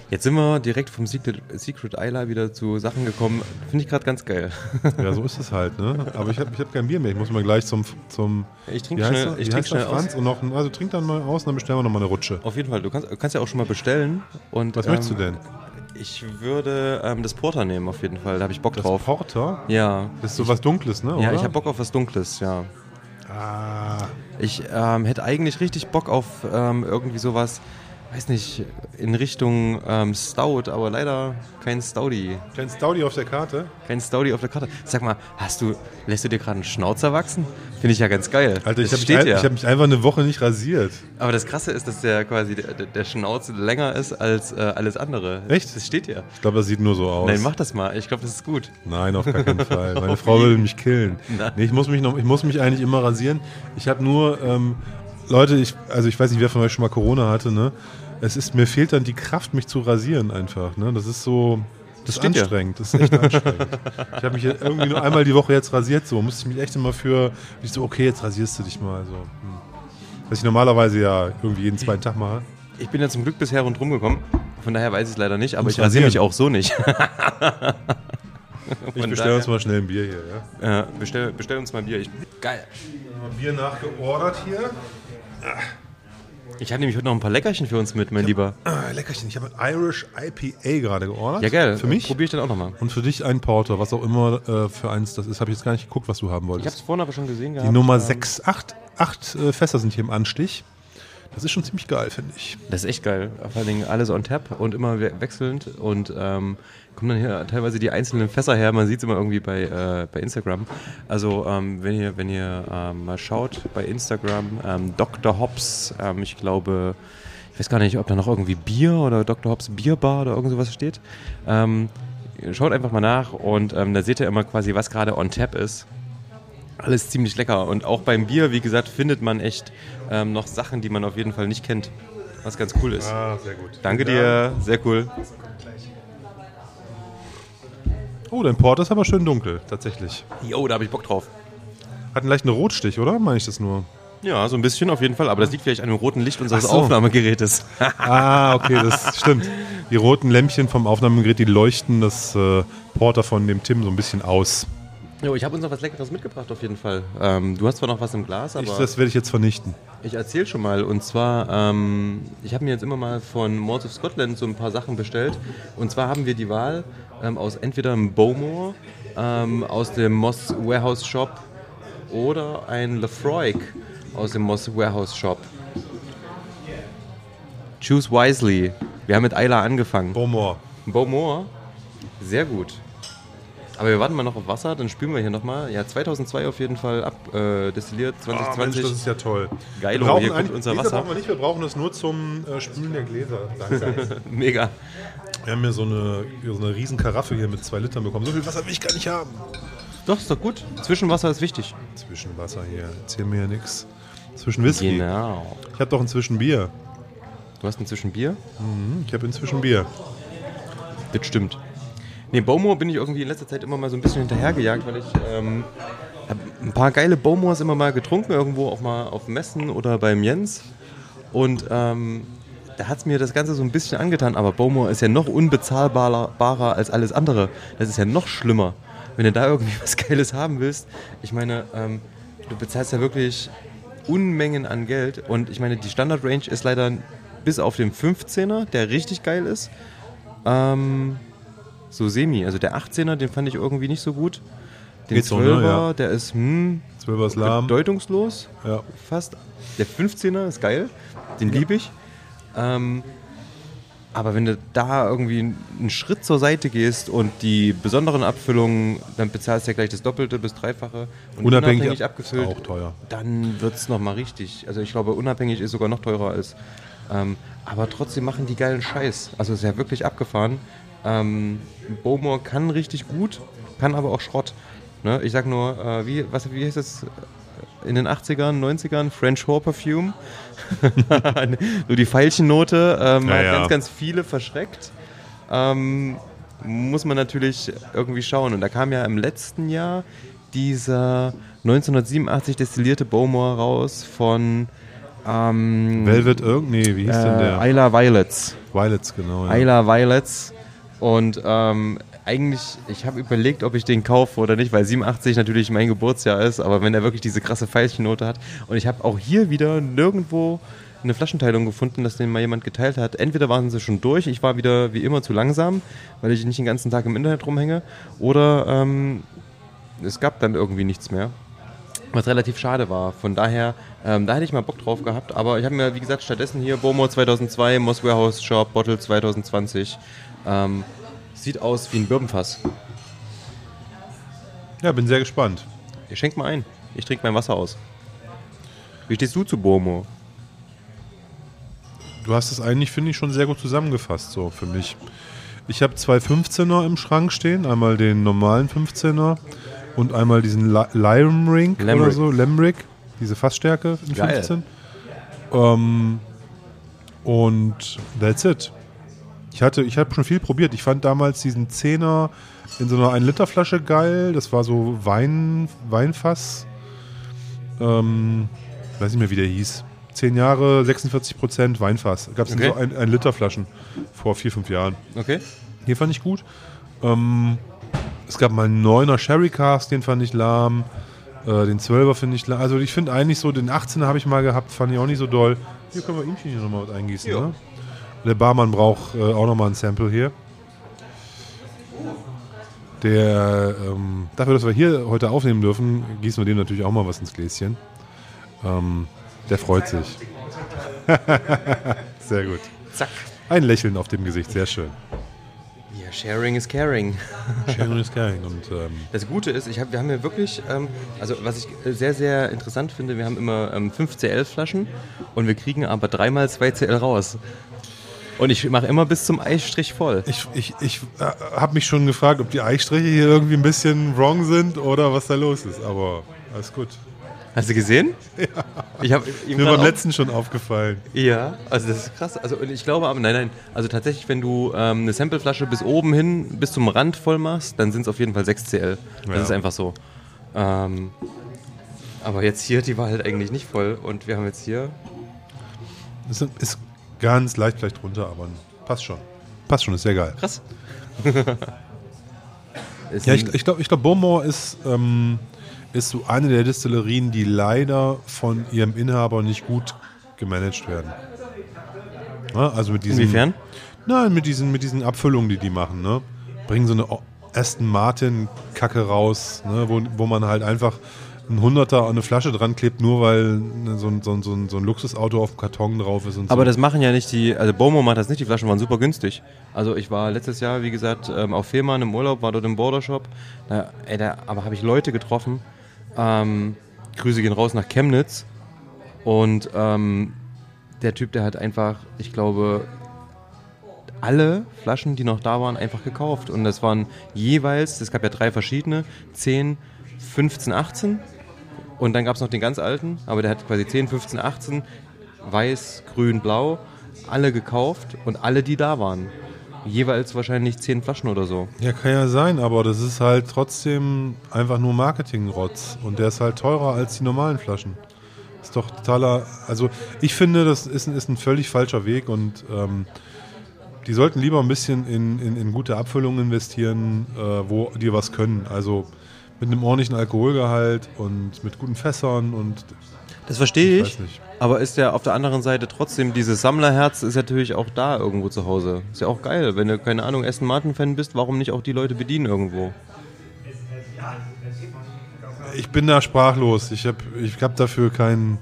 Jetzt sind wir direkt vom Secret, Secret Isla wieder zu Sachen gekommen. Finde ich gerade ganz geil. Ja, so ist es halt, ne? Aber ich habe ich hab kein Bier mehr. Ich muss mal gleich zum. zum Ich trinke heißt schnell, er? ich trink heißt schnell aus. Franz? Und noch, also trink dann mal aus und dann bestellen wir noch mal eine Rutsche. Auf jeden Fall, du kannst, kannst ja auch schon mal bestellen. Und, Was ähm, möchtest du denn? Ich würde ähm, das Porter nehmen, auf jeden Fall. Da habe ich Bock Das drauf. Porter? Ja. Das ist so was Dunkles, ne? Ja, oder? ich habe Bock auf was Dunkles, ja. Ah, Ich ähm, hätte eigentlich richtig Bock auf ähm, irgendwie sowas, weiß nicht, in Richtung ähm, Stout, aber leider kein Stouty. kein Stouty auf der Karte. Kein Stouty auf der Karte. Sag mal, hast du, lässt du dir gerade einen Schnauzer wachsen? Finde ich ja ganz geil. Alter, ich habe mich, ja. hab mich einfach eine Woche nicht rasiert. Aber das Krasse ist, dass der quasi der, der- Schnauz länger ist als äh, alles andere. Echt? Das steht ja. Ich glaube, das sieht nur so aus. Nein, mach das mal. Ich glaube, das ist gut. Nein, auf gar keinen Fall. Meine Frau würde mich killen. Nee, ich muss mich noch, ich muss mich eigentlich immer rasieren. Ich habe nur, ähm, Leute, ich, also ich weiß nicht, wer von euch schon mal Corona hatte, ne? Es ist, mir fehlt dann die Kraft, mich zu rasieren einfach, ne? Das ist so, Das ist anstrengend, das ist echt anstrengend. Ich habe mich jetzt irgendwie nur einmal die Woche jetzt rasiert, so musste ich mich echt immer für, ich so, okay, jetzt rasierst du dich mal. So. Hm. Was ich normalerweise ja irgendwie jeden zweiten Tag mache. Ich bin ja zum Glück bisher rundherum gekommen. Von daher weiß ich es leider nicht, aber Musst ich rasiere mich auch so nicht. Ich bestelle uns mal schnell ein Bier hier, ja? Äh, bestell, bestell uns mal Bier. Ich, geil. Bier nachgeordert hier. Ich habe nämlich heute noch ein paar Leckerchen für uns mit, mein Lieber. Ah, Leckerchen. Ich habe ein Irish IPA gerade geordert. Ja, geil. Für mich. Probiere ich dann auch nochmal. Und für dich ein Porter, was auch immer äh, für eins das ist. Habe ich jetzt gar nicht geguckt, was du haben Ich habe wolltest. es vorhin aber schon gesehen gehabt. Die Nummer Ähm, 6, 8, 8 äh, Fässer sind hier im Anstich. Das ist schon ziemlich geil, finde ich. Das ist echt geil. Vor allen Dingen alles on tap und immer we wechselnd und ähm, kommen dann hier teilweise die einzelnen Fässer her. Man sieht es immer irgendwie bei, äh, bei Instagram. Also ähm, wenn ihr, wenn ihr ähm, mal schaut bei Instagram, ähm, Dr. Hobbs, ähm, ich glaube, ich weiß gar nicht, ob da noch irgendwie Bier oder Dr. Hobbs Bierbar oder irgend sowas steht. Ähm, schaut einfach mal nach und ähm, da seht ihr immer quasi, was gerade on tap ist. Alles ziemlich lecker. Und auch beim Bier, wie gesagt, findet man echt ähm, noch Sachen, die man auf jeden Fall nicht kennt. Was ganz cool ist. Ah, sehr gut. Danke dir, sehr cool. Oh, dein Porter ist aber schön dunkel, tatsächlich. Jo, da habe ich Bock drauf. Hat einen leichten Rotstich, oder? Meine ich das nur? Ja, so ein bisschen auf jeden Fall, aber das liegt vielleicht an dem roten Licht unseres so. Aufnahmegerätes. Ah, okay, das stimmt. Die roten Lämpchen vom Aufnahmegerät, die leuchten das äh, Porter von dem Tim so ein bisschen aus. Jo, ich habe uns noch was Leckeres mitgebracht auf jeden Fall. Ähm, du hast zwar noch was im Glas, aber Ich, das werde ich jetzt vernichten. ich erzähle schon mal. Und zwar, ähm, ich habe mir jetzt immer mal von Malls of Scotland so ein paar Sachen bestellt. Und zwar haben wir die Wahl ähm, aus entweder einem Bowmore, ähm, aus dem Moss Warehouse Shop oder ein Lefroy aus dem Moss Warehouse Shop. Choose wisely. Wir haben mit Ayla angefangen. Beaumont. Beaumont, sehr gut. Aber wir warten mal noch auf Wasser, dann spülen wir hier nochmal. Ja, 2002 auf jeden Fall abdestilliert, äh, destilliert, Ah, Mensch, 2020. das ist ja toll. Brauchen hier kommt unser Wasser. brauchen wir nicht, wir brauchen es nur zum äh, Spülen der Gläser. Mega. wir haben hier so eine, so eine riesen Karaffe hier mit zwei Litern bekommen. So viel Wasser will ich gar nicht haben. Doch, ist doch gut. Zwischenwasser ist wichtig. Zwischenwasser hier, erzähl mir ja nichts. Zwischen Whisky. Genau. Ich habe doch inzwischen Bier. Du hast inzwischen Bier? Hm, Ich habe inzwischen Bier. Das stimmt. Nee, Bowmore bin ich irgendwie in letzter Zeit immer mal so ein bisschen hinterhergejagt, weil ich ähm, ein paar geile Bowmores immer mal getrunken, irgendwo auch mal auf Messen oder beim Jens. Und ähm, da hat es mir das Ganze so ein bisschen angetan, aber Bowmore ist ja noch unbezahlbarer barer als alles andere. Das ist ja noch schlimmer. Wenn du da irgendwie was Geiles haben willst, ich meine, ähm, du bezahlst ja wirklich Unmengen an Geld und ich meine, die Standard-Range ist leider bis auf den 15er, der richtig geil ist, ähm, so semi. Also der 18er, den fand ich irgendwie nicht so gut. Den Geht so, 12er, ne? Ja. der ist hm, 12er ist lahm. bedeutungslos Ja. fast. Der 15er ist geil, den liebe ich. Ähm, aber wenn du da irgendwie einen Schritt zur Seite gehst und die besonderen Abfüllungen, dann bezahlst du ja gleich das Doppelte bis Dreifache. Und Unabhängig abgefüllt, Auch teuer. dann wird es nochmal richtig. Also ich glaube, unabhängig ist sogar noch teurer als. Ähm, aber trotzdem machen die geilen Scheiß. Also ist ja wirklich abgefahren. Ähm, Bowmore kann richtig gut, kann aber auch Schrott. Ne? Ich sag nur, äh, wie, was, wie heißt das in den 80ern, 90ern? French Whore Perfume. Nur die Veilchennote ähm, Ja, hat ja. ganz, ganz viele verschreckt. Ähm, muss man natürlich irgendwie schauen. Und da kam ja im letzten Jahr dieser 1987 destillierte Bowmore raus von ähm, Velvet irgend, nee, wie hieß denn äh, der? Isla Violets. Violets, genau. Ja. Isla Violets. Und ähm, eigentlich, ich habe überlegt, ob ich den kaufe oder nicht, weil 87 natürlich mein Geburtsjahr ist, aber wenn er wirklich diese krasse Veilchennote hat. Und ich habe auch hier wieder nirgendwo eine Flaschenteilung gefunden, dass den mal jemand geteilt hat. Entweder waren sie schon durch, ich war wieder wie immer zu langsam, weil ich nicht den ganzen Tag im Internet rumhänge, oder ähm, es gab dann irgendwie nichts mehr. Was relativ schade war. Von daher, ähm, da hätte ich mal Bock drauf gehabt. Aber ich habe mir, wie gesagt, stattdessen hier Bomo 2002, Moss Warehouse Shop, Bottle 2020. Ähm, sieht aus wie ein Birbenfass. ja, bin sehr gespannt. Ihr schenkt mal ein. Ich trinke mein Wasser aus. Wie stehst du zu Bomo? Du hast es eigentlich, finde ich, schon sehr gut zusammengefasst, so für mich. Ich habe zwei 15er im Schrank stehen. Einmal den normalen 15er und einmal diesen Li- Limerick oder so, Limerick, diese Fassstärke in Geil. 15. Ähm, und that's it. Ich hatte, ich habe schon viel probiert. Ich fand damals diesen Zehner in so einer 1-Liter-Flasche geil. Das war so Wein, Weinfass. Ähm, weiß nicht mehr, wie der hieß. 10 Jahre, 46 Prozent Weinfass. Gab es Okay. so 1-Liter-Flaschen vor vier, fünf Jahren. Okay. Hier fand ich gut. Ähm, es gab mal einen 9er Sherry Cask, den fand ich lahm. Äh, den 12er finde ich lahm. Also ich finde eigentlich so, den 18er habe ich mal gehabt, fand ich auch nicht so doll. Hier können wir ihm hier nochmal was eingießen. Ja. Ne? Der Barmann braucht äh, auch nochmal ein Sample hier. Der, ähm, dafür, dass wir hier heute aufnehmen dürfen, gießen wir dem natürlich auch mal was ins Gläschen. Ähm, der freut sich. Sehr gut. Zack. Ein Lächeln auf dem Gesicht, sehr schön. Ja, sharing is caring. Sharing is caring. Und ähm, Das Gute ist, ich hab, wir haben ja wirklich, ähm, also was ich äh, sehr, sehr interessant finde, wir haben immer ähm, 5 CL-Flaschen und wir kriegen aber dreimal 2 CL raus. Und ich mache immer bis zum Eisstrich voll. Ich, ich, ich äh, habe mich schon gefragt, ob die Eichstriche hier irgendwie ein bisschen wrong sind oder was da los ist. Aber alles gut. Hast du gesehen? Ja. Ich habe ihm Mir beim letzten schon aufgefallen. Ja, also das ist krass. Also ich glaube aber, nein, nein, also tatsächlich, wenn du ähm, eine Sampleflasche bis oben hin, bis zum Rand voll machst, dann sind es auf jeden Fall 6 CL. Das Ja. ist einfach so. Ähm, aber jetzt hier, die war halt eigentlich nicht voll und wir haben jetzt hier Ist, ist ganz leicht vielleicht runter, aber passt schon. Passt schon, ist sehr geil. krass. Ist Ja, ich, ich glaube, ich glaub, Beaumont ist, ähm, ist so eine der Destillerien, die leider von ihrem Inhaber nicht gut gemanagt werden. Ja, also mit diesen, Inwiefern? Nein, mit diesen, mit diesen Abfüllungen, die die machen. Ne? Bringen so eine Aston Martin-Kacke raus, ne? wo, wo man halt einfach ein Hunderter an eine Flasche dran klebt, nur weil ne, so, ein, so, ein, so, ein, so ein Luxusauto auf dem Karton drauf ist. Und Aber so. das machen ja nicht die, also Bomo macht das nicht, die Flaschen waren super günstig. Also ich war letztes Jahr, wie gesagt, ähm, auf Fehmarn im Urlaub, war dort im Bordershop, da, ey, da, aber habe ich Leute getroffen, ähm, Grüße gehen raus nach Chemnitz und ähm, der Typ, der hat einfach, ich glaube, alle Flaschen, die noch da waren, einfach gekauft. Und das waren jeweils, es gab ja drei verschiedene, 10, 15, 18 und dann gab es noch den ganz alten, aber der hat quasi 10, 15, 18, weiß, grün, blau, alle gekauft und alle, die da waren. Jeweils wahrscheinlich 10 Flaschen oder so. Ja, kann ja sein, aber das ist halt trotzdem einfach nur Marketingrotz. Und der ist halt teurer als die normalen Flaschen. Ist doch totaler. Also, ich finde, das ist, ein- ist ein völlig falscher Weg und ähm, die sollten lieber ein bisschen in, in, in gute Abfüllungen investieren, äh, wo die was können. Also mit einem ordentlichen Alkoholgehalt und mit guten Fässern und Das verstehe Ich ich. Aber ist ja auf der anderen Seite trotzdem, dieses Sammlerherz ist natürlich auch da irgendwo zu Hause. Ist ja auch geil. Wenn du, keine Ahnung, Aston Martin-Fan bist, warum nicht auch die Leute bedienen irgendwo? ich bin da sprachlos. Ich habe ich hab dafür keinen.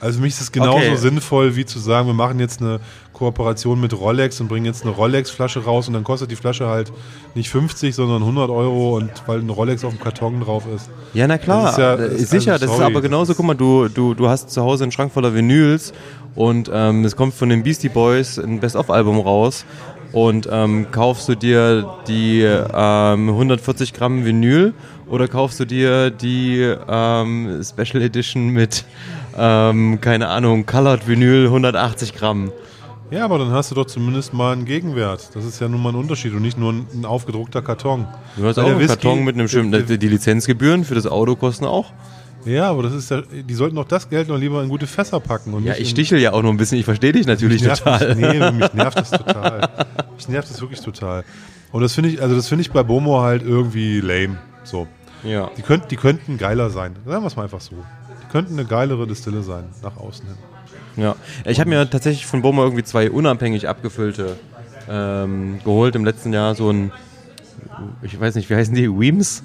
Also für mich ist es genauso Okay. sinnvoll, wie zu sagen, wir machen jetzt eine Kooperation mit Rolex und bringen jetzt eine Rolex-Flasche raus und dann kostet die Flasche halt nicht 50, sondern 100 Euro und weil ein Rolex auf dem Karton drauf ist. Ja, na klar. Das ja- Äh, das ist- sicher, also das ist aber genauso, guck mal, du, du, du hast zu Hause einen Schrank voller Vinyls und ähm, es kommt von den Beastie Boys ein Best-of-Album raus und ähm, kaufst du dir die ähm, 140 Gramm Vinyl oder kaufst du dir die ähm, Special Edition mit, ähm, keine Ahnung, Colored Vinyl 180 Gramm? Ja, aber dann hast du doch zumindest mal einen Gegenwert. Das ist ja nun mal ein Unterschied und nicht nur ein, ein aufgedruckter Karton. Du hast Weil auch einen Whisky- Karton mit einem schönen, der- die Lizenzgebühren für das Auto kosten auch. Ja, aber das ist ja, die sollten doch das Geld noch lieber in gute Fässer packen. Und Ja, ich stichel ja auch noch ein bisschen, ich verstehe dich natürlich Mich nervt total. Das, nee, mich nervt das total. Mich nervt das wirklich total. Und das finde ich, also das finde ich bei Bomo halt irgendwie lame. So. Ja. Die, könnt, die könnten geiler sein. Sagen wir es mal einfach so. Die könnten eine geilere Distille sein, nach außen hin. Ja, ich habe mir tatsächlich von Boma irgendwie zwei unabhängig abgefüllte ähm, geholt im letzten Jahr. So ein, ich weiß nicht, wie heißen die? Weems?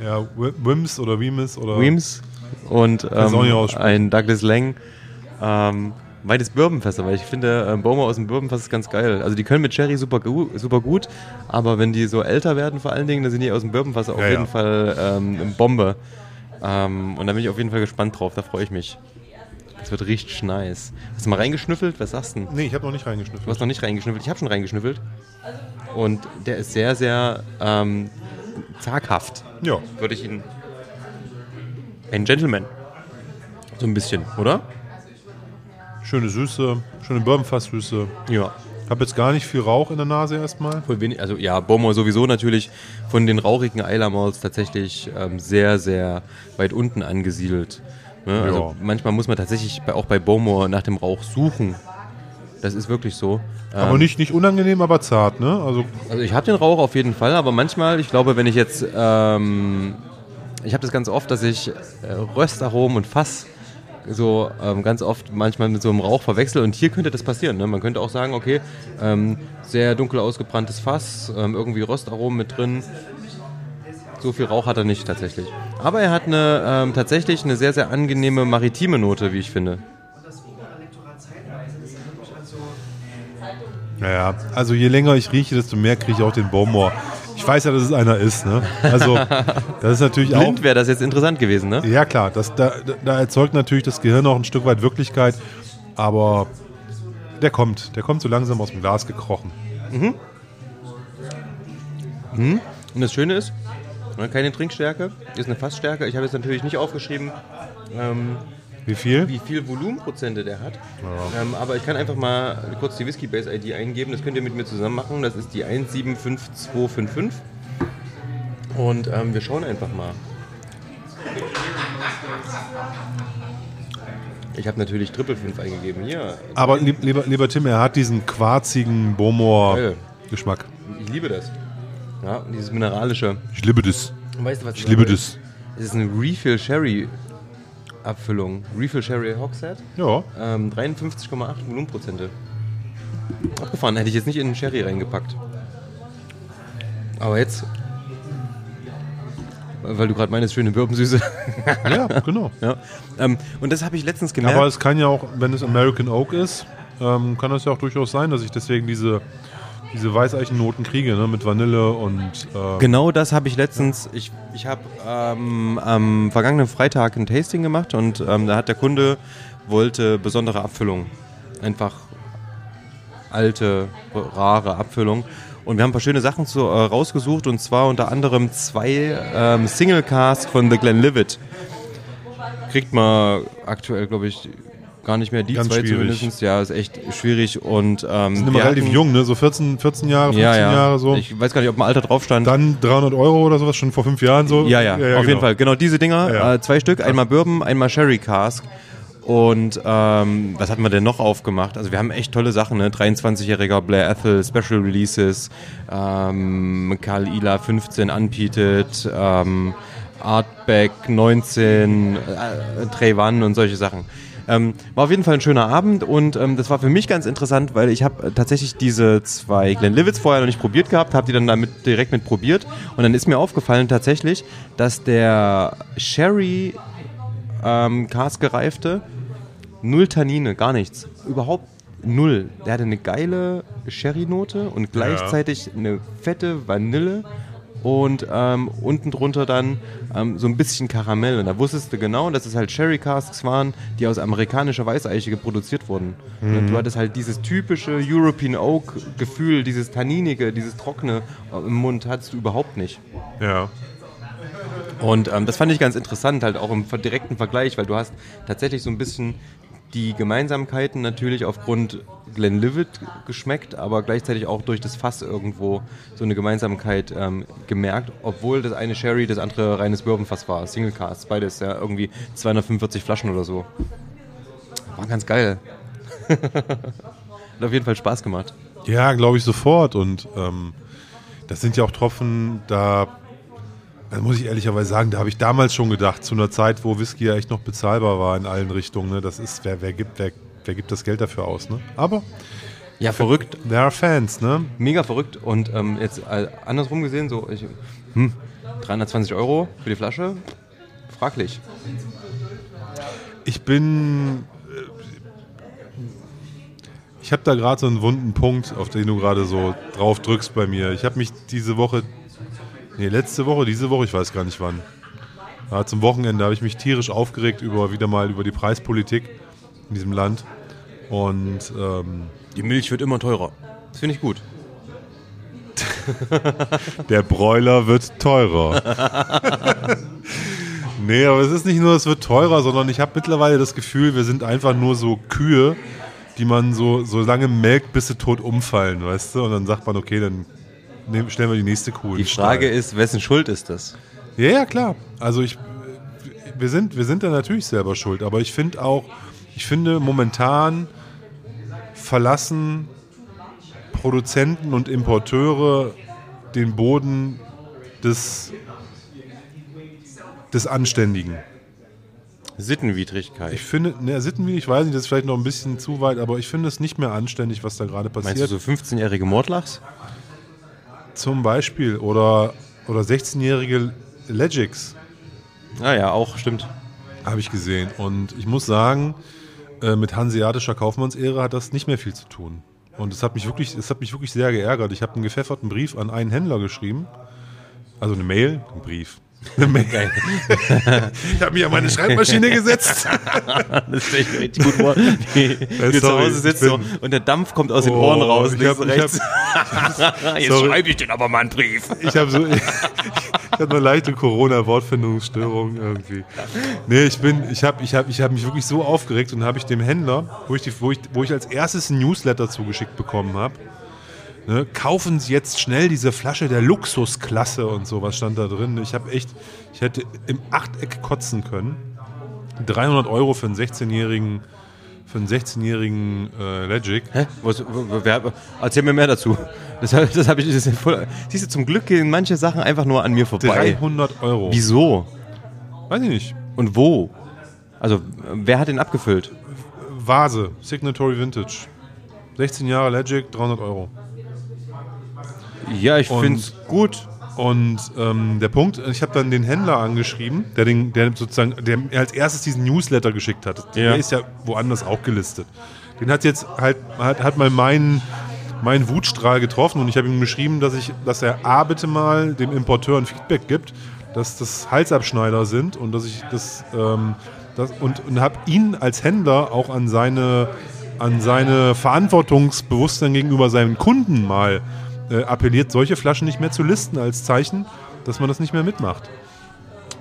Ja, Wi- Wims oder Wimis oder. Weems? Und ähm, ein Douglas Lang. Ähm, beides Bourbonfässer, weil ich finde, ähm, Boma aus dem Bourbonfass ist ganz geil. Also die können mit Sherry super, super gut, aber wenn die so älter werden vor allen Dingen, dann sind die aus dem Bourbonfass auf Ja, jeden ja. Fall ähm, eine Bombe. Ähm, und da bin ich auf jeden Fall gespannt drauf, da freue ich mich. Das wird richtig nice. Hast du mal reingeschnüffelt? Was sagst du denn? Nee, ich habe noch nicht Du reingeschnüffelt. hast noch nicht reingeschnüffelt. Ich habe schon reingeschnüffelt. Und der ist sehr, sehr ähm, zaghaft, Ja. würde ich ihn. Ein Gentleman. So ein bisschen, oder? Schöne Süße, schöne Bourbonfass-Süße. Ja. Hab jetzt gar nicht viel Rauch in der Nase erstmal. Voll wenig, also ja, Bowmore sowieso natürlich von den rauchigen Malls tatsächlich ähm, sehr, sehr weit unten angesiedelt. Ne? Also manchmal muss man tatsächlich bei, auch bei Bowmore nach dem Rauch suchen. Das ist wirklich so. Aber Ähm, nicht, nicht unangenehm, aber zart, ne? Also Also ich habe den Rauch auf jeden Fall, aber manchmal, ich glaube, wenn ich jetzt, ähm, ich habe das ganz oft, dass ich äh, Röstaromen und Fass so ähm, ganz oft manchmal mit so einem Rauch verwechsel und hier könnte das passieren. Ne? Man könnte auch sagen, okay, ähm, sehr dunkel ausgebranntes Fass, ähm, irgendwie Röstaromen mit drin. So viel Rauch hat er nicht tatsächlich. Aber er hat eine ähm, tatsächlich eine sehr, sehr angenehme maritime Note, wie ich finde. Naja, also je länger ich rieche, desto mehr kriege ich auch den Baumor. Ich weiß ja, dass es einer ist, ne? Also, das ist natürlich auch. Blind wäre das jetzt interessant gewesen, ne? Ja, klar, das, da, da erzeugt natürlich das Gehirn auch ein Stück weit Wirklichkeit, aber der kommt, der kommt so langsam aus dem Glas gekrochen. Und das Schöne ist, ne, keine Trinkstärke, ist eine Fassstärke. Ich habe jetzt natürlich nicht aufgeschrieben, ähm, Wie viel? wie viel Volumenprozente der hat. Ähm, aber ich kann einfach mal kurz die Whisky Base ID eingeben. Das könnt ihr mit mir zusammen machen. Das ist die 175255. Und ähm, wir schauen einfach mal. Ich habe natürlich Triple 5 eingegeben. Hier. Aber lieb, lieber, lieber Tim, er hat diesen quarzigen Geil. Baumor-Geschmack. Ich liebe das. Ja, dieses mineralische. Ich liebe das. Und Weißt du, was Ich liebe das. Es ist eine Refill Sherry Abfüllung. Refill Sherry Hogshead. Ja. Ähm, 53,8 Volumenprozente. Abgefahren, hätte ich jetzt nicht in den Sherry reingepackt. Aber jetzt, weil du gerade meinst, schöne Birkensüße. Ja, genau. ja. ähm, und das habe ich letztens gemerkt. Aber es kann ja auch, wenn es American Oak ist, ähm, kann es ja auch durchaus sein, dass ich deswegen diese, diese Weißeichennoten kriege, ne, mit Vanille und äh, Genau das habe ich letztens. Ich, ich habe ähm, am vergangenen Freitag ein Tasting gemacht und ähm, da hat der Kunde wollte besondere Abfüllung. Einfach alte, rare Abfüllung. Und wir haben ein paar schöne Sachen zu, äh, rausgesucht und zwar unter anderem zwei ähm, Single Cask von The Glenlivet. Kriegt man aktuell, glaube ich, gar nicht mehr. Die Ganz zwei schwierig. zumindest. Ja, ist echt schwierig. Und, ähm, sind immer relativ hatten- jung, ne? so 14, 14 Jahre, 15 Ja, ja. Jahre so. Ich weiß gar nicht, ob ein Alter drauf stand. Dann 300 Euro oder sowas, schon vor fünf Jahren so. Ja, ja, auf jeden genau. Fall. Genau diese Dinger, Ja, ja. Äh, zwei Stück, einmal Bourbon, einmal Sherry Cask. Und ähm, was hatten wir denn noch aufgemacht? Also wir haben echt tolle Sachen, ne? 23-jähriger Blair Ethel, Special Releases, ähm, Karl Ila 15 Unpeated, ähm, Artback 19, äh, Trayvan und solche Sachen. Ähm, war auf jeden Fall ein schöner Abend und ähm, das war für mich ganz interessant, weil ich habe äh, tatsächlich diese zwei Glenlivets vorher noch nicht probiert gehabt, habe die dann damit direkt mit probiert und dann ist mir aufgefallen tatsächlich, dass der Sherry ähm, Cask gereifte null Tannine, gar nichts, überhaupt null. Der hatte eine geile Sherry-Note und gleichzeitig eine fette Vanille und ähm, unten drunter dann ähm, so ein bisschen Karamell. Und da wusstest du genau, dass es halt Sherry Casks waren, die aus amerikanischer Weißeiche produziert wurden. Und du hattest halt dieses typische European Oak Gefühl, dieses tanninige, dieses trockene äh, im Mund hattest du überhaupt nicht. Ja. Und ähm, das fand ich ganz interessant, halt auch im direkten Vergleich, weil du hast tatsächlich so ein bisschen die Gemeinsamkeiten natürlich aufgrund Glenlivet geschmeckt, aber gleichzeitig auch durch das Fass irgendwo so eine Gemeinsamkeit ähm, gemerkt, obwohl das eine Sherry, das andere reines Bourbonfass war, Single Cast, beides ja irgendwie 245 Flaschen oder so. War ganz geil. Hat auf jeden Fall Spaß gemacht. Ja, glaube ich sofort. Und ähm, das sind ja auch Tropfen, da also muss ich ehrlicherweise sagen, da habe ich damals schon gedacht, zu einer Zeit, wo Whisky ja echt noch bezahlbar war in allen Richtungen. Ne? Das ist, wer, wer, gibt, wer, wer gibt das Geld dafür aus? Ne? Aber Ja, verrückt. there are fans, ne? mega verrückt und ähm, jetzt äh, andersrum gesehen, so ich, hm, 320 Euro für die Flasche, fraglich. Ich bin. äh, Ich habe da gerade so einen wunden Punkt, auf den du gerade so drauf drückst bei mir. Ich habe mich diese Woche, nee, letzte Woche, diese Woche, ich weiß gar nicht wann. Ja, zum Wochenende habe ich mich tierisch aufgeregt über wieder mal über die Preispolitik in diesem Land. Und ähm, Die Milch wird immer teurer. Das finde ich gut. der Broiler wird teurer. nee, aber es ist nicht nur, es wird teurer, sondern ich habe mittlerweile das Gefühl, wir sind einfach nur so Kühe, die man so, so lange melkt, bis sie tot umfallen, weißt du? Und dann sagt man, okay, dann nehmen, stellen wir die nächste Kuh. Die Frage ist, wessen Schuld ist das? Ja, ja, klar. Also ich, wir sind, wir sind da natürlich selber schuld, aber ich finde auch, ich finde momentan verlassen Produzenten und Importeure den Boden des, des Anständigen. Sittenwidrigkeit. Ich finde, ne, sittenwidrig, ich weiß nicht, das ist vielleicht noch ein bisschen zu weit, aber ich finde es nicht mehr anständig, was da gerade passiert. Meinst du so 15-jährige Mordlachs? Zum Beispiel. Oder, oder 16-jährige Legics. Ah ja, auch, stimmt. Habe ich gesehen. Und ich muss sagen, äh, mit hanseatischer Kaufmannsehre hat das nicht mehr viel zu tun. Und es hat mich wirklich, es hat mich wirklich sehr geärgert. Ich habe einen gepfefferten Brief an einen Händler geschrieben. Also eine Mail, ein Brief. Mail. ich habe mich an meine Schreibmaschine gesetzt. das stelle ich mir richtig gut vor. Wie du zu Hause sitzt so, und der Dampf kommt aus den Oh, Ohren raus. ich hab- und ich rechts. Jetzt schreibe ich dir aber mal einen Brief. Ich habe so, ich hatte eine leichte Corona-Wortfindungsstörung irgendwie. Nee, ich bin, ich habe, ich habe, ich habe mich wirklich so aufgeregt und habe ich dem Händler, wo ich, die, wo ich, wo ich als erstes ein Newsletter zugeschickt bekommen habe, ne, kaufen Sie jetzt schnell diese Flasche der Luxusklasse und so, was stand da drin. Ich habe echt, ich hätte im Achteck kotzen können. 300 Euro für einen 16-jährigen, für einen 16-jährigen äh, Legic. Hä? Was, wer, erzähl mir mehr dazu. Das, das habe ich. Das voll, siehst du, zum Glück gehen manche Sachen einfach nur an mir vorbei. 300 Euro. Wieso? Weiß ich nicht. Und wo? Also, wer hat den abgefüllt? Vase, Signatory Vintage. 16 Jahre Legic, 300 Euro. Ja, ich finde es gut. Und ähm, der Punkt, ich habe dann den Händler angeschrieben, der, den, der sozusagen, der als erstes diesen Newsletter geschickt hat. Ja. Der ist ja woanders auch gelistet. Den hat jetzt halt, hat, hat mal meinen meinen Wutstrahl getroffen und ich habe ihm geschrieben, dass ich, dass er A bitte mal dem Importeur ein Feedback gibt, dass das Halsabschneider sind und dass ich das, ähm, das und, und habe ihn als Händler auch an seine an seine Verantwortungsbewusstsein gegenüber seinen Kunden mal äh, appelliert, solche Flaschen nicht mehr zu listen als Zeichen, dass man das nicht mehr mitmacht.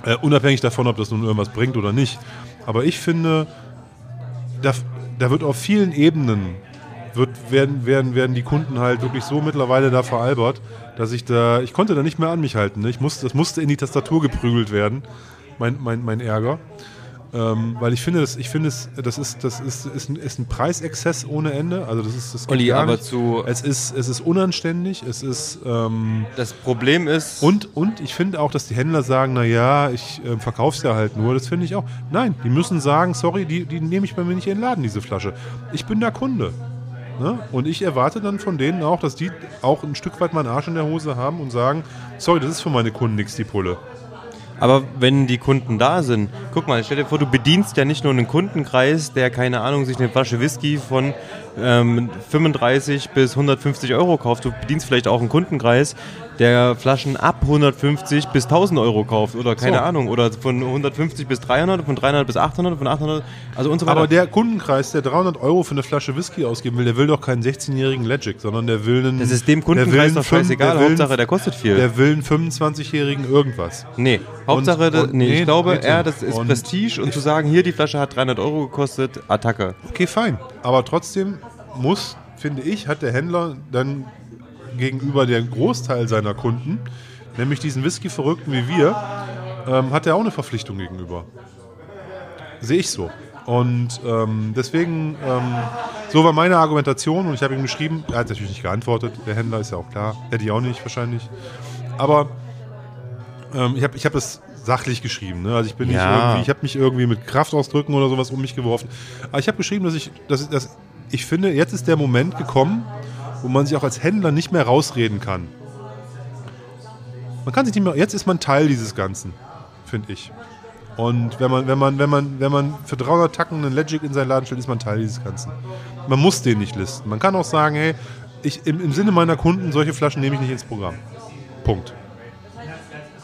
Äh, unabhängig davon, ob das nun irgendwas bringt oder nicht. Aber ich finde, da, da wird auf vielen Ebenen wird, werden, werden, werden die Kunden halt wirklich so mittlerweile da veralbert, dass ich da, ich konnte da nicht mehr an mich halten. Ne? Ich musste, das musste in die Tastatur geprügelt werden, mein, mein, mein Ärger. Ähm, weil ich finde, das, ich finde es, das ist, das ist, ist, ein, ist ein Preisexzess ohne Ende. Also das ist, das Olli, aber nicht. zu- Es ist, es ist unanständig. Es ist ähm, Das Problem ist. und, und ich finde auch, dass die Händler sagen, na ja, ich äh, verkauf's ja halt nur. Das finde ich auch. Nein, die müssen sagen, sorry, die, die nehme ich bei mir nicht in den Laden, diese Flasche. Ich bin der Kunde. Ne? Und ich erwarte dann von denen auch, dass die auch ein Stück weit meinen Arsch in der Hose haben und sagen, sorry, das ist für meine Kunden nichts, die Pulle. Aber wenn die Kunden da sind, guck mal, stell dir vor, du bedienst ja nicht nur einen Kundenkreis, der, keine Ahnung, sich eine Flasche Whisky von ähm, 35 bis 150 Euro kauft. Du bedienst vielleicht auch einen Kundenkreis, der Flaschen ab 150 bis 1000 Euro kauft oder keine So. Ahnung, oder von 150 bis 300, von 300 bis 800, von 800, also und so weiter. Aber der Kundenkreis, der 300 Euro für eine Flasche Whisky ausgeben will, der will doch keinen 16-jährigen Legic, sondern der will einen. das ist dem Kundenkreis doch scheißegal, der will Hauptsache der kostet viel. Der will einen 25-jährigen irgendwas. Nee, Hauptsache, und- nee, nee, ich glaube bitte. eher, das ist Und- Prestige und zu sagen, hier, die Flasche hat 300 Euro gekostet, Attacke. Okay, fein. Aber trotzdem muss, finde ich, hat der Händler dann gegenüber dem Großteil seiner Kunden, nämlich diesen Whisky-Verrückten wie wir, ähm, hat er auch eine Verpflichtung gegenüber. Sehe ich so. Und ähm, deswegen, ähm, so war meine Argumentation und ich habe ihm geschrieben, er hat natürlich nicht geantwortet, der Händler ist ja auch klar, hätte ich auch nicht wahrscheinlich. Aber ähm, ich habe ich hab es sachlich geschrieben. Ne? Also ich bin nicht Ja. irgendwie, ich habe mich irgendwie mit Kraftausdrücken oder sowas um mich geworfen. Aber ich habe geschrieben, dass ich, dass, dass ich finde, jetzt ist der Moment gekommen, wo man sich auch als Händler nicht mehr rausreden kann. Man kann sich nicht mehr, jetzt ist man Teil dieses Ganzen, finde ich. Und wenn man, wenn man, wenn man, wenn man für 300 Tacken einen Legic in seinen Laden stellt, ist man Teil dieses Ganzen. Man muss den nicht listen. Man kann auch sagen, hey, ich, im, im Sinne meiner Kunden, solche Flaschen nehme ich nicht ins Programm. Punkt.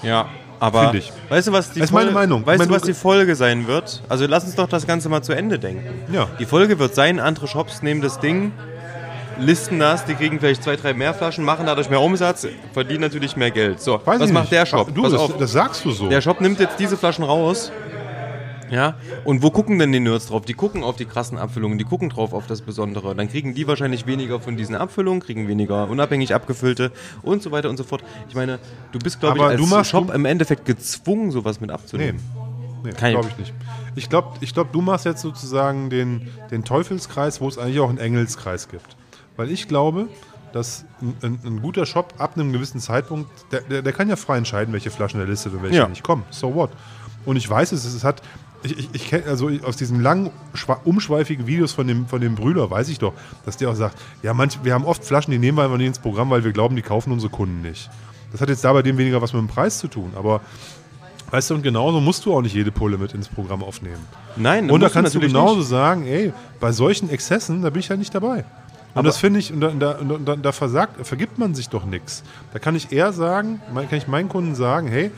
Ja, aber weißt du, was die Das ist meine Meinung. Weißt Ich du, meine, was die Folge sein wird? Also lass uns doch das Ganze mal zu Ende denken. Ja. Die Folge wird sein, andere Shops nehmen das Ding, listen das, die kriegen vielleicht zwei, drei mehr Flaschen, machen dadurch mehr Umsatz, verdienen natürlich mehr Geld. So, Weiß was macht nicht. der Shop? Du, das, auf. das sagst du so. Der Shop nimmt jetzt diese Flaschen raus. Ja, und wo gucken denn die Nerds drauf? Die gucken auf die krassen Abfüllungen, die gucken drauf auf das Besondere. Dann kriegen die wahrscheinlich weniger von diesen Abfüllungen, kriegen weniger unabhängig abgefüllte und so weiter und so fort. Ich meine, du bist, glaube ich, als du machst- Shop im Endeffekt gezwungen, sowas mit Nee, abzunehmen. nee Kein- glaube ich nicht. Ich glaube, ich glaub, du machst jetzt sozusagen den, den Teufelskreis, wo es eigentlich auch einen Engelskreis gibt. Weil ich glaube, dass ein, ein, ein guter Shop ab einem gewissen Zeitpunkt, der, der, der kann ja frei entscheiden, welche Flaschen er listet und welche Ja. nicht kommen. So what? Und ich weiß es, es hat, ich, ich, ich kenne, also aus diesen langen, umschweifigen Videos von dem, von dem Brüder weiß ich doch, dass der auch sagt, ja, manch, wir haben oft Flaschen, die nehmen wir einfach nicht ins Programm, weil wir glauben, die kaufen unsere Kunden nicht. Das hat jetzt da bei dem weniger was mit dem Preis zu tun, aber Weißt du, und genauso musst du auch nicht jede Pulle mit ins Programm aufnehmen. Nein, Und da kannst du natürlich genauso nicht. sagen, ey, bei solchen Exzessen, da bin ich ja nicht dabei. Und Aber- das finde ich, und da, da, und da, da versagt, vergibt man sich doch nichts. Da kann ich eher sagen, kann ich meinen Kunden sagen, hey,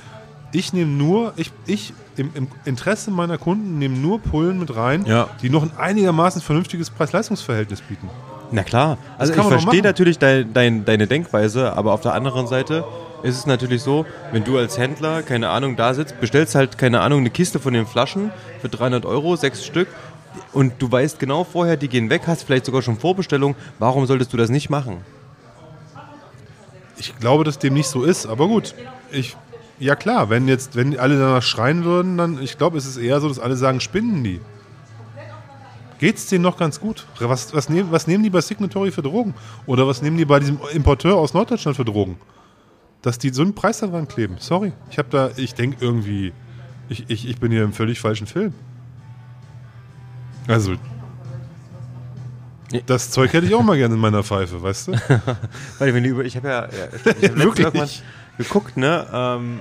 ich nehme nur, ich, ich im, im Interesse meiner Kunden nehme nur Pullen mit rein, Ja. die noch ein einigermaßen vernünftiges Preis-Leistungs-Verhältnis bieten. Na klar. Also ich verstehe natürlich dein, dein, deine Denkweise, aber auf der anderen Seite ist es natürlich so, wenn du als Händler, keine Ahnung, da sitzt, bestellst halt, keine Ahnung, eine Kiste von den Flaschen für 300 Euro, sechs Stück, und du weißt genau vorher, die gehen weg, hast vielleicht sogar schon Vorbestellung, warum solltest du das nicht machen? Ich glaube, dass dem nicht so ist, aber gut. Ich, ja klar, wenn jetzt, wenn alle danach schreien würden, dann, ich glaube, es ist eher so, dass alle sagen, spinnen die. Geht's denen noch ganz gut? Was, was, nehmen, was nehmen die bei Signatory für Drogen? Oder was nehmen die bei diesem Importeur aus Norddeutschland für Drogen? Dass die so einen Preis da dran kleben. Sorry. Ich habe da, ich denke irgendwie, ich, ich, ich bin hier im völlig falschen Film. Also, das Zeug hätte ich auch mal gerne in meiner Pfeife, weißt du? Weil wenn du über, ich habe ja, ja ich hab Wirklich? geguckt, ne, ähm,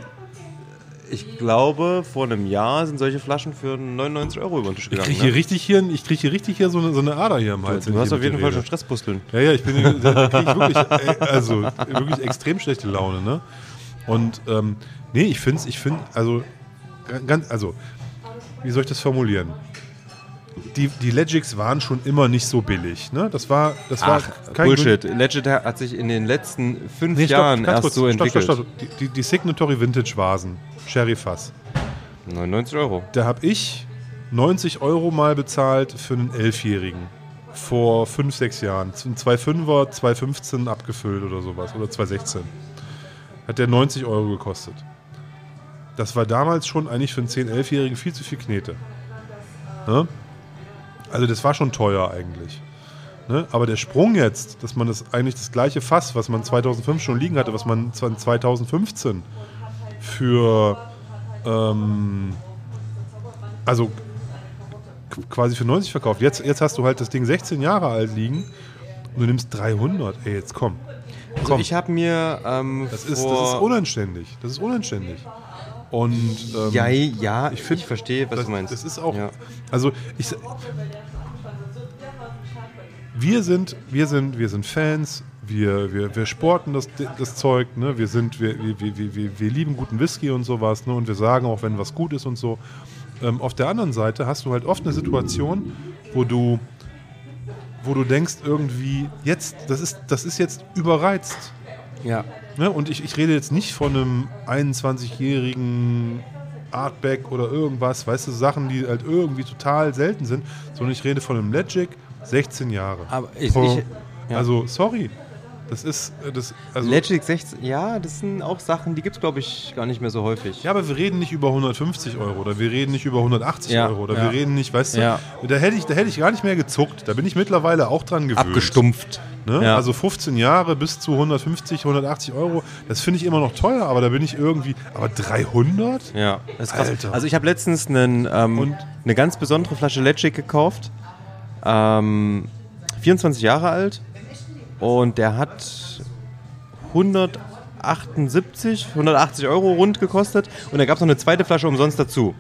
ich glaube, vor einem Jahr sind solche Flaschen für 99 Euro über den Tisch Ich gegangen. kriege hier ne? richtig hier, ich krieg hier richtig hier so eine, so eine Ader hier am Hals. Du wenn hast ich auf jeden Fall schon. Stresspusteln. Ja, ja, ich bin, da krieg ich wirklich, also wirklich extrem schlechte Laune, ne? Und ähm, nee, ich finde es, ich finde, also ganz, also wie soll ich das formulieren? Die, die Legics waren schon immer nicht so billig, ne? Das war, das war Ach, kein Bullshit. Legit hat sich in den letzten fünf Nee, stopp, Jahren erst kurz, so stopp, entwickelt. Stopp, stopp, stopp. Die, die, Signatory Vintage Vasen, Sherry Fass. 99 Euro. Da habe ich 90 Euro mal bezahlt für einen Elfjährigen. Vor 5, 6 Jahren. Ein 2,5er, 2,15 abgefüllt oder sowas. Oder 2,16. Hat der 90 Euro gekostet. Das war damals schon eigentlich für einen 10-, 11-Jährigen viel zu viel Knete. Ne? Also das war schon teuer eigentlich. Ne? Aber der Sprung jetzt, dass man das eigentlich das gleiche Fass, was man 2005 schon liegen hatte, was man 2015 für ähm, also quasi für 90 verkauft. Jetzt, jetzt hast du halt das Ding 16 Jahre alt liegen und du nimmst 300. Ey, jetzt komm. Also Komm. ich habe mir ähm, Das ist, das ist unanständig. Das ist unanständig. Und ähm, ja, ja, ich, ich find, verstehe, was das, du meinst. Das ist auch. Ja. Also ich. Wir sind, wir sind, wir sind Fans. Wir, wir, wir sporten das, das Zeug. Ne? Wir sind, wir, wir, wir, wir, wir lieben guten Whisky und sowas. Ne? Und wir sagen auch, wenn was gut ist und so. Ähm, auf der anderen Seite hast du halt oft eine Situation, wo du, wo du denkst irgendwie, jetzt, das ist, das ist jetzt überreizt. Ja. Ne? Und ich, ich rede jetzt nicht von einem 21-jährigen Artback oder irgendwas, weißt du, Sachen, die halt irgendwie total selten sind, sondern ich rede von einem Legic, 16 Jahre. Aber ich, ich ja. Also, sorry. Das ist, äh, das, also, Legic 16, ja, das sind auch Sachen, die gibt es, glaube ich, gar nicht mehr so häufig. ja, aber wir reden nicht über 150 Euro oder wir reden nicht über 180 Ja, Euro oder ja. wir reden nicht, weißt du, da, hätte ich, da hätte ich gar nicht mehr gezuckt. Da bin ich mittlerweile auch dran gewöhnt. Abgestumpft. Ne? Ja. Also 15 Jahre bis zu 150, 180 Euro, das finde ich immer noch teuer, aber da bin ich irgendwie, aber 300? Ja, das ist krass. Alter. Also ich habe letztens einen, ähm, eine ganz besondere Flasche Legic gekauft. Ähm, 24 Jahre alt und der hat 178, 180 Euro rund gekostet und da gab es noch eine zweite Flasche umsonst dazu.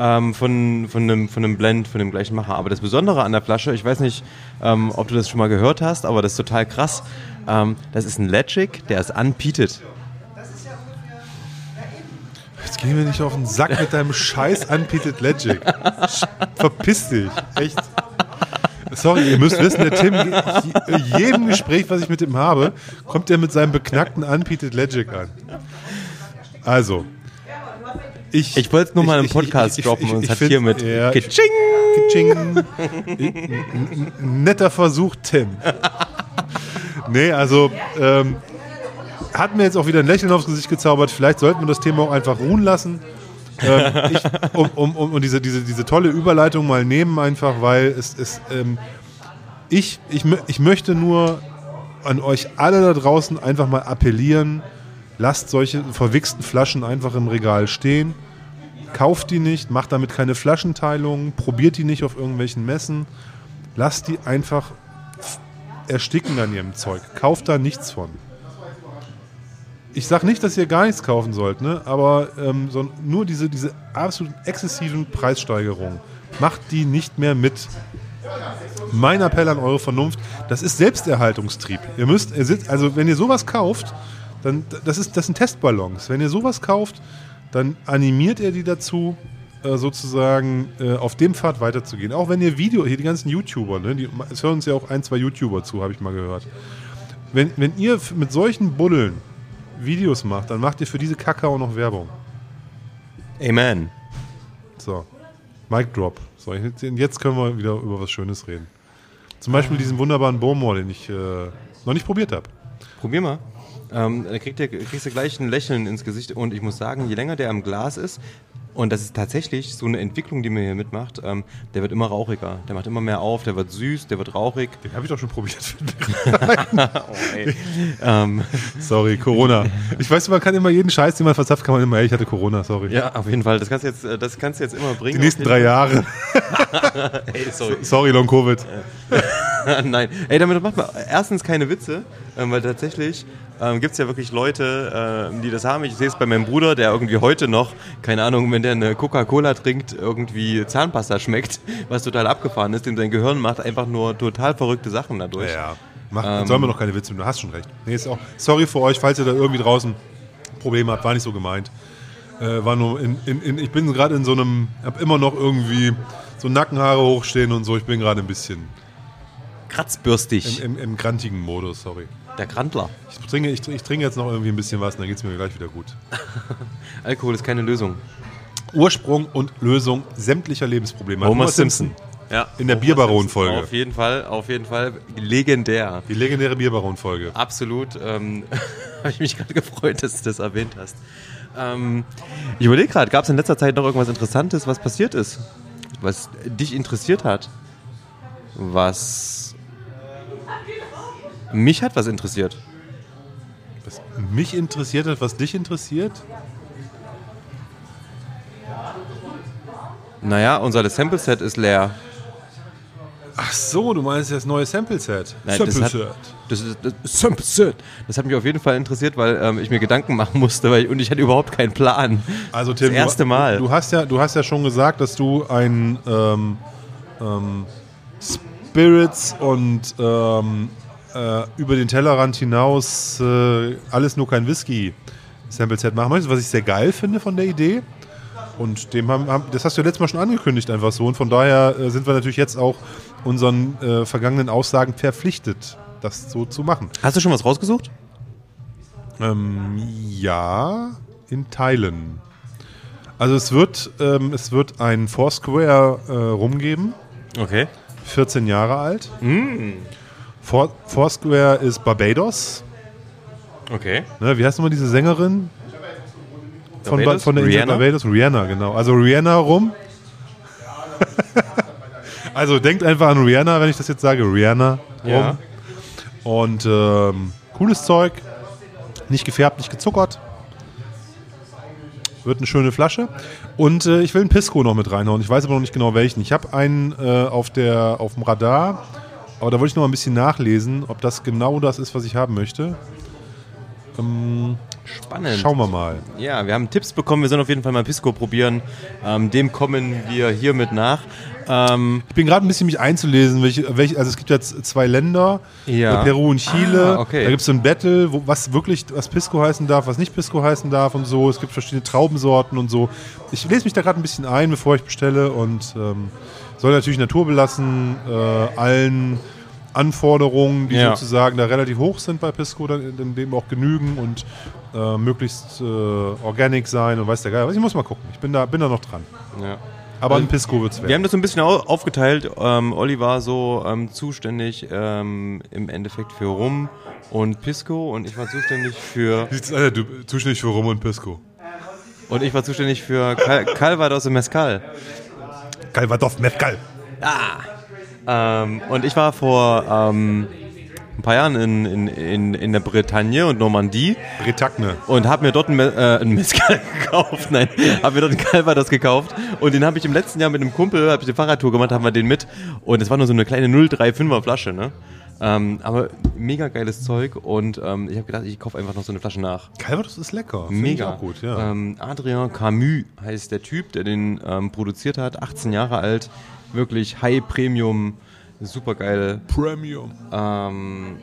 Ähm, von, von, einem, von einem Blend, von dem gleichen Macher. Aber das Besondere an der Flasche, ich weiß nicht, ähm, ob du das schon mal gehört hast, aber das ist total krass. Ähm, das ist ein Legic, der ist unpeated. Jetzt gehen wir nicht auf den Sack mit deinem scheiß Unpeated Legic. Verpiss dich. Echt. Sorry, ihr müsst wissen, der Tim, in jedem Gespräch, was ich mit ihm habe, kommt er mit seinem beknackten Unpeated Legic an. Also, Ich, Ich wollte es nur mal im ich- Podcast ich- ich- droppen ich- und es ich hat hiermit ja, ich- Kitsching. Kitsching. Netter Versuch, Tim. nee, also ähm, hat mir jetzt auch wieder ein Lächeln aufs Gesicht gezaubert. Vielleicht sollten wir das Thema auch einfach ruhen lassen. ähm, ich, um, um, um, und diese, diese, diese tolle Überleitung mal nehmen, einfach, weil es ist. Ähm, ich, ich, ich möchte nur an euch alle da draußen einfach mal appellieren, lasst solche verwichsten Flaschen einfach im Regal stehen. Kauft die nicht, macht damit keine Flaschenteilungen, probiert die nicht auf irgendwelchen Messen. Lasst die einfach ersticken an ihrem Zeug. Kauft da nichts von. Ich sage nicht, dass ihr gar nichts kaufen sollt, ne? aber ähm, so, nur diese, diese absolut exzessiven Preissteigerungen, macht die nicht mehr mit. Mein Appell an eure Vernunft, das ist Selbsterhaltungstrieb. Ihr müsst, also wenn ihr sowas kauft, dann das ist das sind Testballons. Wenn ihr sowas kauft, dann animiert ihr die dazu, äh, sozusagen äh, auf dem Pfad weiterzugehen. Auch wenn ihr Video, hier die ganzen YouTuber, ne, die, es hören uns ja auch ein, zwei YouTuber zu, habe ich mal gehört. Wenn, wenn ihr mit solchen Buddeln Videos macht, dann macht ihr für diese Kacke auch noch Werbung. Amen. So, Mic Drop. So, jetzt, jetzt können wir wieder über was Schönes reden. Zum Beispiel diesen wunderbaren Bowmore, den ich äh, noch nicht probiert habe. Probier mal. Ähm, dann kriegt der, kriegst du gleich ein Lächeln ins Gesicht. Und ich muss sagen, je länger der am Glas ist, und das ist tatsächlich so eine Entwicklung, die man hier mitmacht, ähm, der wird immer rauchiger. Der macht immer mehr auf, der wird süß, der wird rauchig. Den habe ich doch schon probiert. Oh, ähm, sorry, Corona. Ich weiß, man kann immer jeden Scheiß, den man verzapft, kann man immer, ey, ich hatte Corona, sorry. ja, auf jeden Fall. Das kannst du jetzt, äh, das kannst du jetzt immer bringen. Die nächsten drei Jahre. Ey, sorry. Sorry, Long Covid. Nein. Ey, damit macht man erstens keine Witze, ähm, weil tatsächlich ähm, gibt es ja wirklich Leute, ähm, die das haben. Ich sehe es bei meinem Bruder, der irgendwie heute noch, keine Ahnung, wenn der eine Coca-Cola trinkt, irgendwie Zahnpasta schmeckt, was total abgefahren ist, denn sein Gehirn macht einfach nur total verrückte Sachen dadurch. Ja, Mach, dann sollen wir noch keine Witze machen. Du hast schon recht. Nee, ist auch, sorry für euch, falls ihr da irgendwie draußen Probleme habt. War nicht so gemeint. Äh, war nur in, in, in, ich bin gerade in so einem, hab immer noch irgendwie so Nackenhaare hochstehen und so. Ich bin gerade ein bisschen Kratzbürstig. im, im, im grantigen Modus, sorry. Der Grandler. Ich trinke, ich, ich trinke jetzt noch irgendwie ein bisschen was und dann geht es mir gleich wieder gut. Alkohol ist keine Lösung. Ursprung und Lösung sämtlicher Lebensprobleme. Homer Simpson. Ja. In der Homer Bierbaron-Folge. Simpson. Auf jeden Fall, auf jeden Fall legendär. Die legendäre Bierbaron-Folge. Absolut. Ähm, Habe ich mich gerade gefreut, dass du das erwähnt hast. Ähm, ich überlege gerade, gab es in letzter Zeit noch irgendwas Interessantes, was passiert ist? Was dich interessiert hat? Was mich hat was interessiert? Was mich interessiert hat, was dich interessiert? Naja, unser Sample-Set ist leer. Ach so, du meinst das neue Sample-Set. Nein, das Das das Sample-Set. Das hat mich auf jeden Fall interessiert, weil ähm, ich mir Gedanken machen musste ich, und ich hatte überhaupt keinen Plan. Also Tim, das erste du, Mal. Du hast ja, du hast ja schon gesagt, dass du ein ähm, ähm, Spirits und ähm, äh, über den Tellerrand hinaus äh, alles nur kein Whisky Sample-Set machen möchtest, was ich sehr geil finde von der Idee. Und dem haben, haben, das hast du ja letztes Mal schon angekündigt, einfach so. Und von daher äh, sind wir natürlich jetzt auch unseren äh, vergangenen Aussagen verpflichtet, das so zu machen. Hast du schon was rausgesucht? Ähm, ja, in Teilen. Also es wird, ähm, es wird ein Foursquare äh, rumgeben, Okay. 14 Jahre alt. Four, Foursquare ist Barbados. Okay. Ne, wie heißt nochmal diese Sängerin? Von, Barbados? von der Insel Rihanna? Barbados? Rihanna, genau. Also Rihanna rum. also denkt einfach an Rihanna, wenn ich das jetzt sage. Rihanna rum. Ja. Und ähm, cooles Zeug. Nicht gefärbt, nicht gezuckert. Wird eine schöne Flasche. Und äh, ich will einen Pisco noch mit reinhauen. Ich weiß aber noch nicht genau welchen. Ich habe einen äh, auf, der, auf dem Radar. Aber da wollte ich noch mal ein bisschen nachlesen, ob das genau das ist, was ich haben möchte. Spannend. Schauen wir mal. Ja, wir haben Tipps bekommen. Wir sollen auf jeden Fall mal Pisco probieren. Ähm, dem kommen wir hiermit nach. Ähm, Ich bin gerade ein bisschen mich einzulesen, welche, welche, also es gibt jetzt zwei Länder, Ja. äh, Peru und Chile. Ah, okay. Da gibt es so ein Battle, wo, was wirklich, was Pisco heißen darf, was nicht Pisco heißen darf und so. Es gibt verschiedene Traubensorten und so. Ich lese mich da gerade ein bisschen ein, bevor ich bestelle und ähm, soll natürlich naturbelassen, äh, allen, Anforderungen, die Ja. sozusagen da relativ hoch sind bei Pisco, dann in dem auch genügen und äh, möglichst äh, organic sein und weiß der Geil. was. Ich muss mal gucken. Ich bin da, bin da noch dran. Ja. Aber ein Pisco wird's Wir haben werden. das so ein bisschen au- aufgeteilt. Ähm, Olli war so ähm, zuständig ähm, im Endeffekt für Rum und Pisco und ich war zuständig für an, du zuständig für Rum und Pisco. und ich war zuständig für Cal Calvados und Mezcal. Calvados Mezcal. Ähm, und ich war vor ähm, ein paar Jahren in, in, in, in der Bretagne und Normandie Bretagne. und habe mir dort einen, Me äh, einen Mezcal gekauft. Nein, habe mir dort einen Calvados gekauft und den habe ich im letzten Jahr mit einem Kumpel, habe ich eine Fahrradtour gemacht, haben wir den mit und es war nur so eine kleine 035er Flasche, ne? Ähm, aber mega geiles Zeug und ähm, ich habe gedacht, ich kaufe einfach noch so eine Flasche nach. Calvados ist lecker. Find Mega gut, ja. Ähm, Adrien Camus heißt der Typ, der den ähm, produziert hat, 18 Jahre alt, wirklich High Premium, super geil. Premium. Ähm,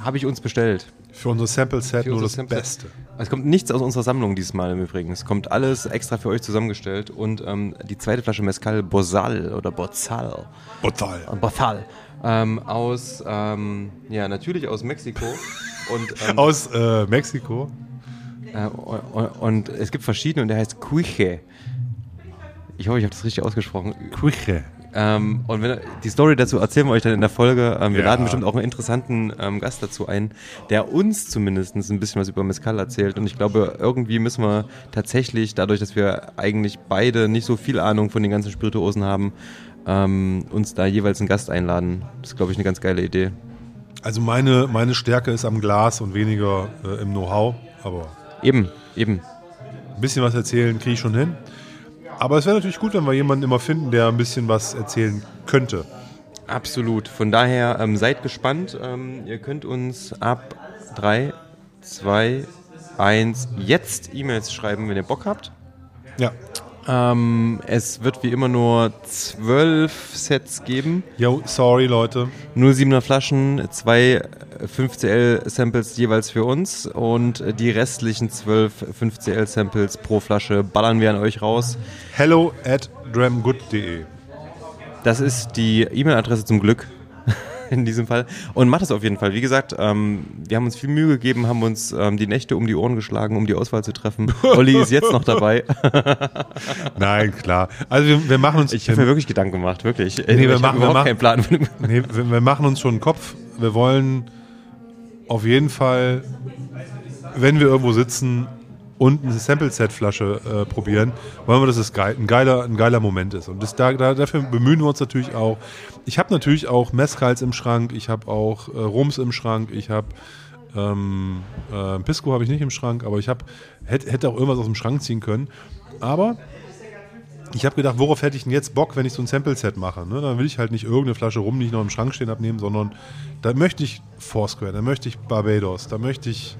habe ich uns bestellt. Für unser Sample-Set nur das Sample. Beste. Es kommt nichts aus unserer Sammlung dieses Mal im Übrigen. Es kommt alles extra für euch zusammengestellt und ähm, die zweite Flasche Mezcal Bozal oder Bozal, äh, Bozal ähm, aus, ähm, ja natürlich aus Mexiko und ähm, Aus äh, Mexiko. Äh, und, und es gibt verschiedene und der heißt Cuiche. Ich hoffe, ich habe das richtig ausgesprochen. Quiche. Ähm, und wenn, die Story dazu erzählen wir euch dann in der Folge. Ähm, wir Ja. laden bestimmt auch einen interessanten ähm, Gast dazu ein, der uns zumindest ein bisschen was über Mezcal erzählt. Und ich glaube, irgendwie müssen wir tatsächlich, dadurch, dass wir eigentlich beide nicht so viel Ahnung von den ganzen Spirituosen haben, ähm, uns da jeweils einen Gast einladen. Das ist, glaube ich, eine ganz geile Idee. Also meine, meine Stärke ist am Glas und weniger äh, im Know-how. Aber Eben, eben. ein bisschen was erzählen kriege ich schon hin. Aber es wäre natürlich gut, wenn wir jemanden immer finden, der ein bisschen was erzählen könnte. Absolut. Von daher ähm, seid gespannt. Ähm, ihr könnt uns ab 3, 2, 1 jetzt E-Mails schreiben, wenn ihr Bock habt. Ja. Ähm, es wird wie immer nur 12 Sets geben. Yo, sorry Leute. Nur 7er Flaschen, zwei 5CL-Samples jeweils für uns und die restlichen 12 5CL-Samples pro Flasche ballern wir an euch raus. Hello at dramgood.de. Das ist die E-Mail-Adresse zum Glück in diesem Fall. Und macht es auf jeden Fall. Wie gesagt, ähm, wir haben uns viel Mühe gegeben, haben uns ähm, die Nächte um die Ohren geschlagen, um die Auswahl zu treffen. Olli ist jetzt noch dabei. Nein, klar. Also wir, wir machen uns. Ich habe mir wirklich Gedanken gemacht, wirklich. wir ich machen- wir machen- keinen Plan. Nee, wir, wir machen uns schon einen Kopf. Wir wollen auf jeden Fall, wenn wir irgendwo sitzen und eine Sample-Set-Flasche äh, probieren, wollen wir, dass es geil, ein, geiler, ein geiler Moment ist. Und das, da, da, dafür bemühen wir uns natürlich auch. Ich habe natürlich auch Mezcals im Schrank, ich habe auch äh, Rums im Schrank, ich habe ähm, äh, Pisco habe ich nicht im Schrank, aber ich hätte, hätte auch irgendwas aus dem Schrank ziehen können. Aber ich habe gedacht, worauf hätte ich denn jetzt Bock, wenn ich so ein Sample-Set mache? Ne? Dann will ich halt nicht irgendeine Flasche rum, die ich noch im Schrank stehen abnehmen, sondern da möchte ich Foursquare, da möchte ich Barbados, da möchte ich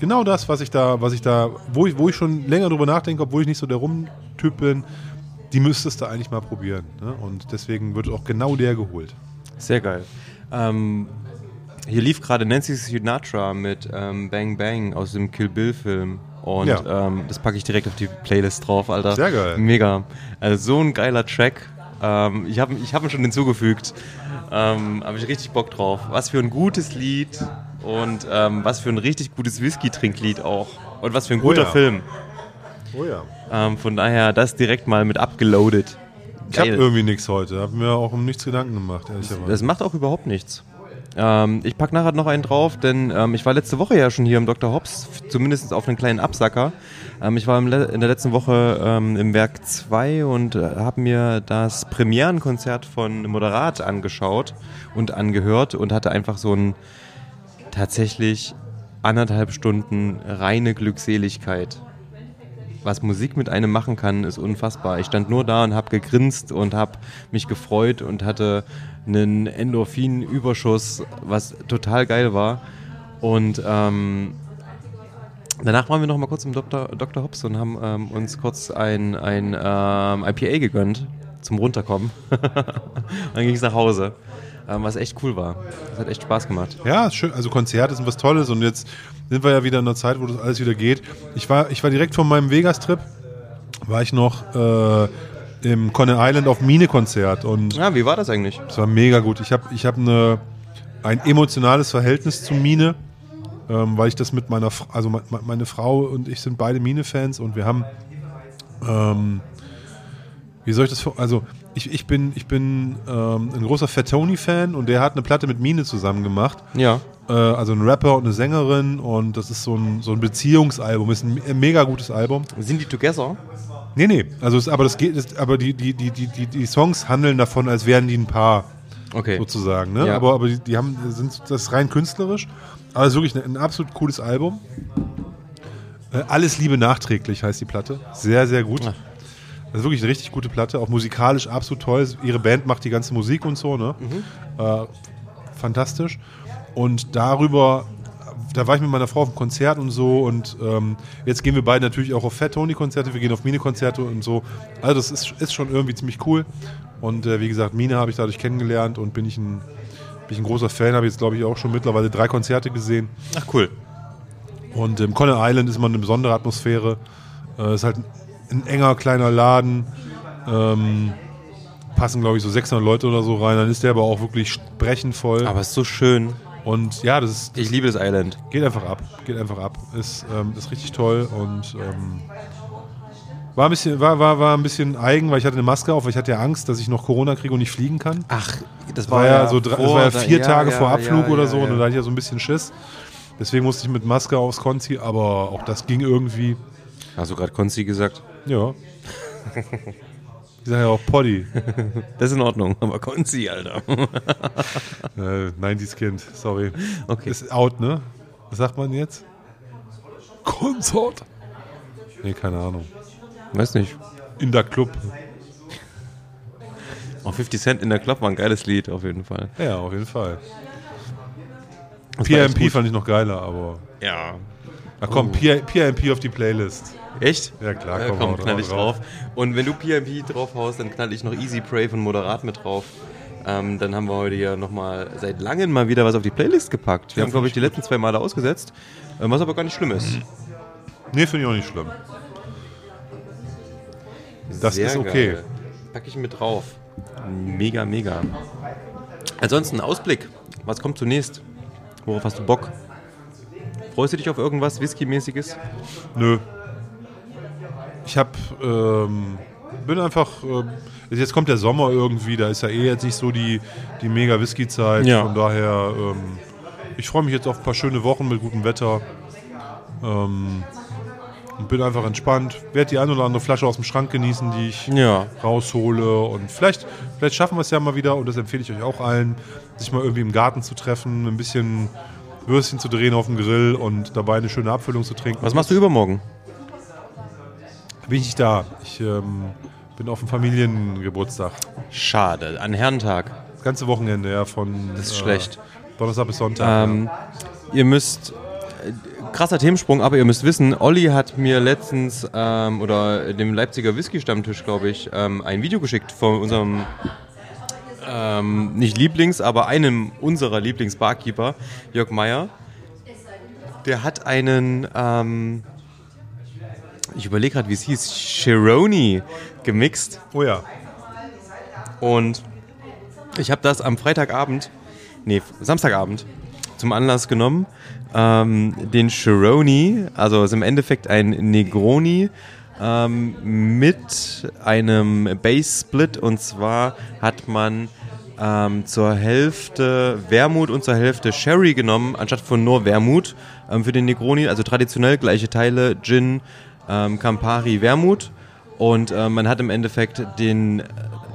genau das, was ich da, was ich da, wo ich, wo ich schon länger drüber nachdenke, obwohl ich nicht so der Rum-Typ bin, die müsstest du eigentlich mal probieren. Ne? Und deswegen wird auch genau der geholt. Sehr geil. Ähm, hier lief gerade Nancy Sinatra mit ähm, Bang Bang aus dem Kill Bill Film. Und Ja. ähm, das packe ich direkt auf die Playlist drauf, Alter. Sehr geil. Mega. Also so ein geiler Track. Ähm, ich habe ich hab ihn schon hinzugefügt. Ähm, habe ich richtig Bock drauf. Was für ein gutes Lied und ähm, was für ein richtig gutes Whisky-Trinklied auch. Und was für ein Oh guter ja. Film. Oh ja. Ähm, von daher das direkt mal mit abgeloadet. Ich habe irgendwie nichts heute, habe mir auch um nichts Gedanken gemacht, ehrlicherweise. Das macht auch überhaupt nichts. Ähm, ich packe nachher noch einen drauf, denn ähm, ich war letzte Woche ja schon hier im Dr. Hobbs, zumindest auf einen kleinen Absacker. Ähm, ich war in der letzten Woche ähm, im Werk 2 und äh, habe mir das Premierenkonzert von Moderat angeschaut und angehört und hatte einfach so ein tatsächlich anderthalb Stunden reine Glückseligkeit. Was Musik mit einem machen kann, ist unfassbar. Ich stand nur da und habe gegrinst und habe mich gefreut und hatte einen Endorphinüberschuss, was total geil war. Und ähm, danach waren wir noch mal kurz im Dr. Dr. Hobbs und haben ähm, uns kurz ein, ein ähm, IPA gegönnt zum Runterkommen. dann ging es nach Hause, was echt cool war. Das hat echt Spaß gemacht. Ja, schön. Also Konzerte sind was Tolles und jetzt sind wir ja wieder in einer Zeit, wo das alles wieder geht. Ich war, ich war direkt von meinem Vegas-Trip, war ich noch äh, im Conner Island auf Mine-Konzert und Ja, wie war das eigentlich? es war mega gut. Ich habe ich hab eine, ein emotionales Verhältnis zu Mine, ähm, weil ich das mit meiner, also me- meine Frau und ich sind beide Mine-Fans und wir haben, ähm, wie soll ich das, vor- also ich, ich bin, ich bin ähm, ein großer Fat Tony-Fan und der hat eine Platte mit Mine zusammen gemacht. Ja. Äh, also ein Rapper und eine Sängerin und das ist so ein, so ein Beziehungsalbum, ist ein me- mega gutes Album. Sind die together? Nee, nee, also es, aber das geht, es, aber die, die, die, die, die, die Songs handeln davon, als wären die ein Paar Okay. sozusagen. Ne? Ja. Aber, aber die, die haben, sind das ist rein künstlerisch. Aber es ist wirklich ein, ein absolut cooles Album. Äh, Alles Liebe nachträglich heißt die Platte. Sehr, sehr gut. Ach. Das ist wirklich eine richtig gute Platte. Auch musikalisch absolut toll. Ihre Band macht die ganze Musik und so. Ne? Äh, fantastisch. Und darüber, da war ich mit meiner Frau auf dem Konzert und so. Und ähm, jetzt gehen wir beide natürlich auch auf Fat Tony-Konzerte. Wir gehen auf Mine-Konzerte und so. Also das ist, ist schon irgendwie ziemlich cool. Und äh, wie gesagt, Mine habe ich dadurch kennengelernt und bin ich ein, bin ich ein großer Fan. Habe jetzt, glaube ich, auch schon mittlerweile drei Konzerte gesehen. Ach cool. Und im Conner Island ist man eine besondere Atmosphäre. Äh, ist halt ein, enger, kleiner Laden. Ähm, passen, glaube ich, so 600 Leute oder so rein. Dann ist der aber auch wirklich sprechend voll. Aber es ist so schön. und ja, das ist, Ich liebe das Island. geht einfach ab. Geht einfach ab. Ist, ähm, ist richtig toll und ähm, war, ein bisschen, war, war, war ein bisschen eigen, weil ich hatte eine Maske auf, weil ich hatte ja Angst, dass ich noch Corona kriege und nicht fliegen kann. Ach, das Das war ja, so drei, das war ja da- vier ja, Tage ja, vor Abflug ja, oder ja, so ja. und da hatte ich ja so ein bisschen Schiss. Deswegen musste ich mit Maske aufs Konzi, aber auch das ging irgendwie. Hast du gerade Konzi gesagt? Ja. Ich sage ja auch Poddy. Das ist in Ordnung, aber Konzi, Alter. Äh, 90s Kind, sorry. Okay. Ist out, ne? Was sagt man jetzt? Konzert. Nee, keine Ahnung. Weiß nicht. In der Club. Auch 50 Cent in der Club war ein geiles Lied, auf jeden Fall. Ja, auf jeden Fall. Das PMP fand ich noch geiler, aber. Ja. Ach komm, PMP auf die Playlist. Echt? Ja, klar, Ja, komm, komm, hau knall ich drauf. drauf. Und wenn du PMP draufhaust, dann knall ich noch Easy Pray von Moderat mit drauf. Ähm, dann haben wir heute hier nochmal seit langem mal wieder was auf die Playlist gepackt. Wir Ja, haben, glaube ich, die letzten zwei Male ausgesetzt, äh, was aber gar nicht schlimm ist. Nee, finde ich auch nicht schlimm. Das Sehr ist okay. geil. Pack ich mit drauf. Mega, mega. Ansonsten Ausblick. Was kommt zunächst? Worauf hast du Bock? Freust du dich auf irgendwas Whisky-mäßiges? Nö. Ich hab, ähm, bin einfach, ähm, jetzt kommt der Sommer irgendwie, da ist ja eh jetzt nicht so die, die mega Whisky-Zeit. Ja. Von daher, ähm, ich freue mich jetzt auf ein paar schöne Wochen mit gutem Wetter. Ähm, und bin einfach entspannt. Werde die ein oder andere Flasche aus dem Schrank genießen, die ich Ja. raushole. Und vielleicht, vielleicht schaffen wir es ja mal wieder, und das empfehle ich euch auch allen, sich mal irgendwie im Garten zu treffen, ein bisschen Würstchen zu drehen auf dem Grill und dabei eine schöne Abfüllung zu trinken. Was machst du übermorgen? Bin ich nicht da. Ich ähm, bin auf dem Familiengeburtstag. Schade, an Herrentag. Das ganze Wochenende, ja, von Das ist schlecht. Donnerstag bis Sonntag. Ähm, ihr müsst, äh, krasser Themensprung, aber ihr müsst wissen, Olli hat mir letztens ähm, oder dem Leipziger Whisky-Stammtisch, glaube ich, ähm, ein Video geschickt von unserem, ähm, nicht Lieblings, aber einem unserer Lieblings-Barkeeper, Jörg Meyer. Der hat einen, ähm, ich überlege gerade, wie es hieß, Chironi gemixt. oh ja. Und ich habe das am Freitagabend, nee, Samstagabend zum Anlass genommen, ähm, den Chironi, also ist im Endeffekt ein Negroni ähm, mit einem Base-Split und zwar hat man ähm, zur Hälfte Wermut und zur Hälfte Sherry genommen, anstatt von nur Wermut ähm, für den Negroni, also traditionell gleiche Teile, Gin, ähm, Campari, Wermut. Und äh, man hat im Endeffekt den